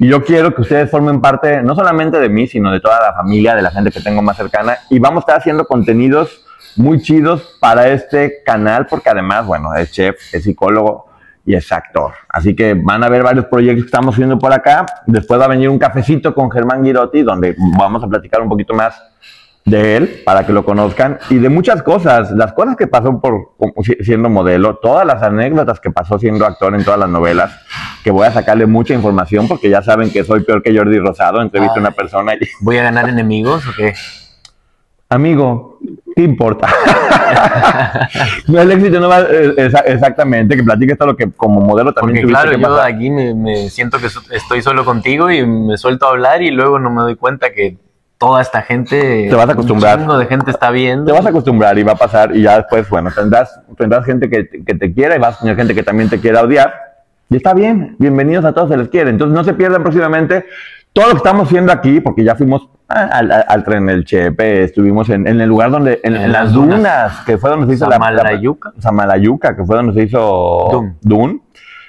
Y yo quiero que ustedes formen parte no solamente de mí, sino de toda la familia, de la gente que tengo más cercana. Y vamos a estar haciendo contenidos muy chidos para este canal, porque además, bueno, es chef, es psicólogo y es actor. Así que van a ver varios proyectos que estamos haciendo por acá. Después va a venir un cafecito con Germán Girotti, donde vamos a platicar un poquito más de él para que lo conozcan y de muchas cosas, las cosas que pasó por siendo modelo, todas las anécdotas que pasó siendo actor en todas las novelas, que voy a sacarle mucha información porque ya saben que soy peor que Jordi Rosado, entrevisto a una persona y ¿Voy a ganar enemigos o qué? amigo, ¿qué importa? (laughs) no, el éxito no va eh, exa- exactamente, que platiques todo lo que como modelo también Porque claro, que yo aquí me, me siento que so- estoy solo contigo y me suelto a hablar y luego no me doy cuenta que toda esta gente... Te vas a acostumbrar. Un chingo de gente está viendo. Te vas a acostumbrar y va a pasar y ya después, bueno, tendrás, tendrás gente que, que te quiera y vas a tener gente que también te quiera odiar. Y está bien, bienvenidos a todos, se les quiere. Entonces no se pierdan próximamente todo lo que estamos haciendo aquí, porque ya fuimos al, al- al tren del Chepe, estuvimos en, en el lugar donde, en, En en las dunas, dunas. que fue donde se hizo la- la Samalayuca. Samalayuca, que fue donde se hizo Dune. Dune.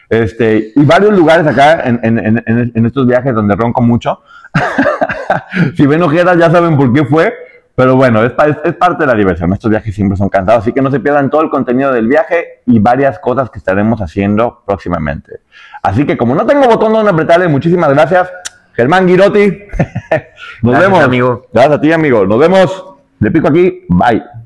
Este, y varios lugares acá en- en- en estos viajes donde ronco mucho. (laughs) (laughs) si ven ojeras ya saben por qué fue, pero bueno, es, pa- es- es parte de la diversión. Estos viajes siempre son cansados, así que no se pierdan todo el contenido del viaje y varias cosas que estaremos haciendo próximamente. Así que como no tengo botón donde apretarle, muchísimas gracias. Germán Girotti. (laughs) Nos Gracias, vemos. amigo. Gracias a ti, amigo. Nos vemos. Le pico aquí. Bye.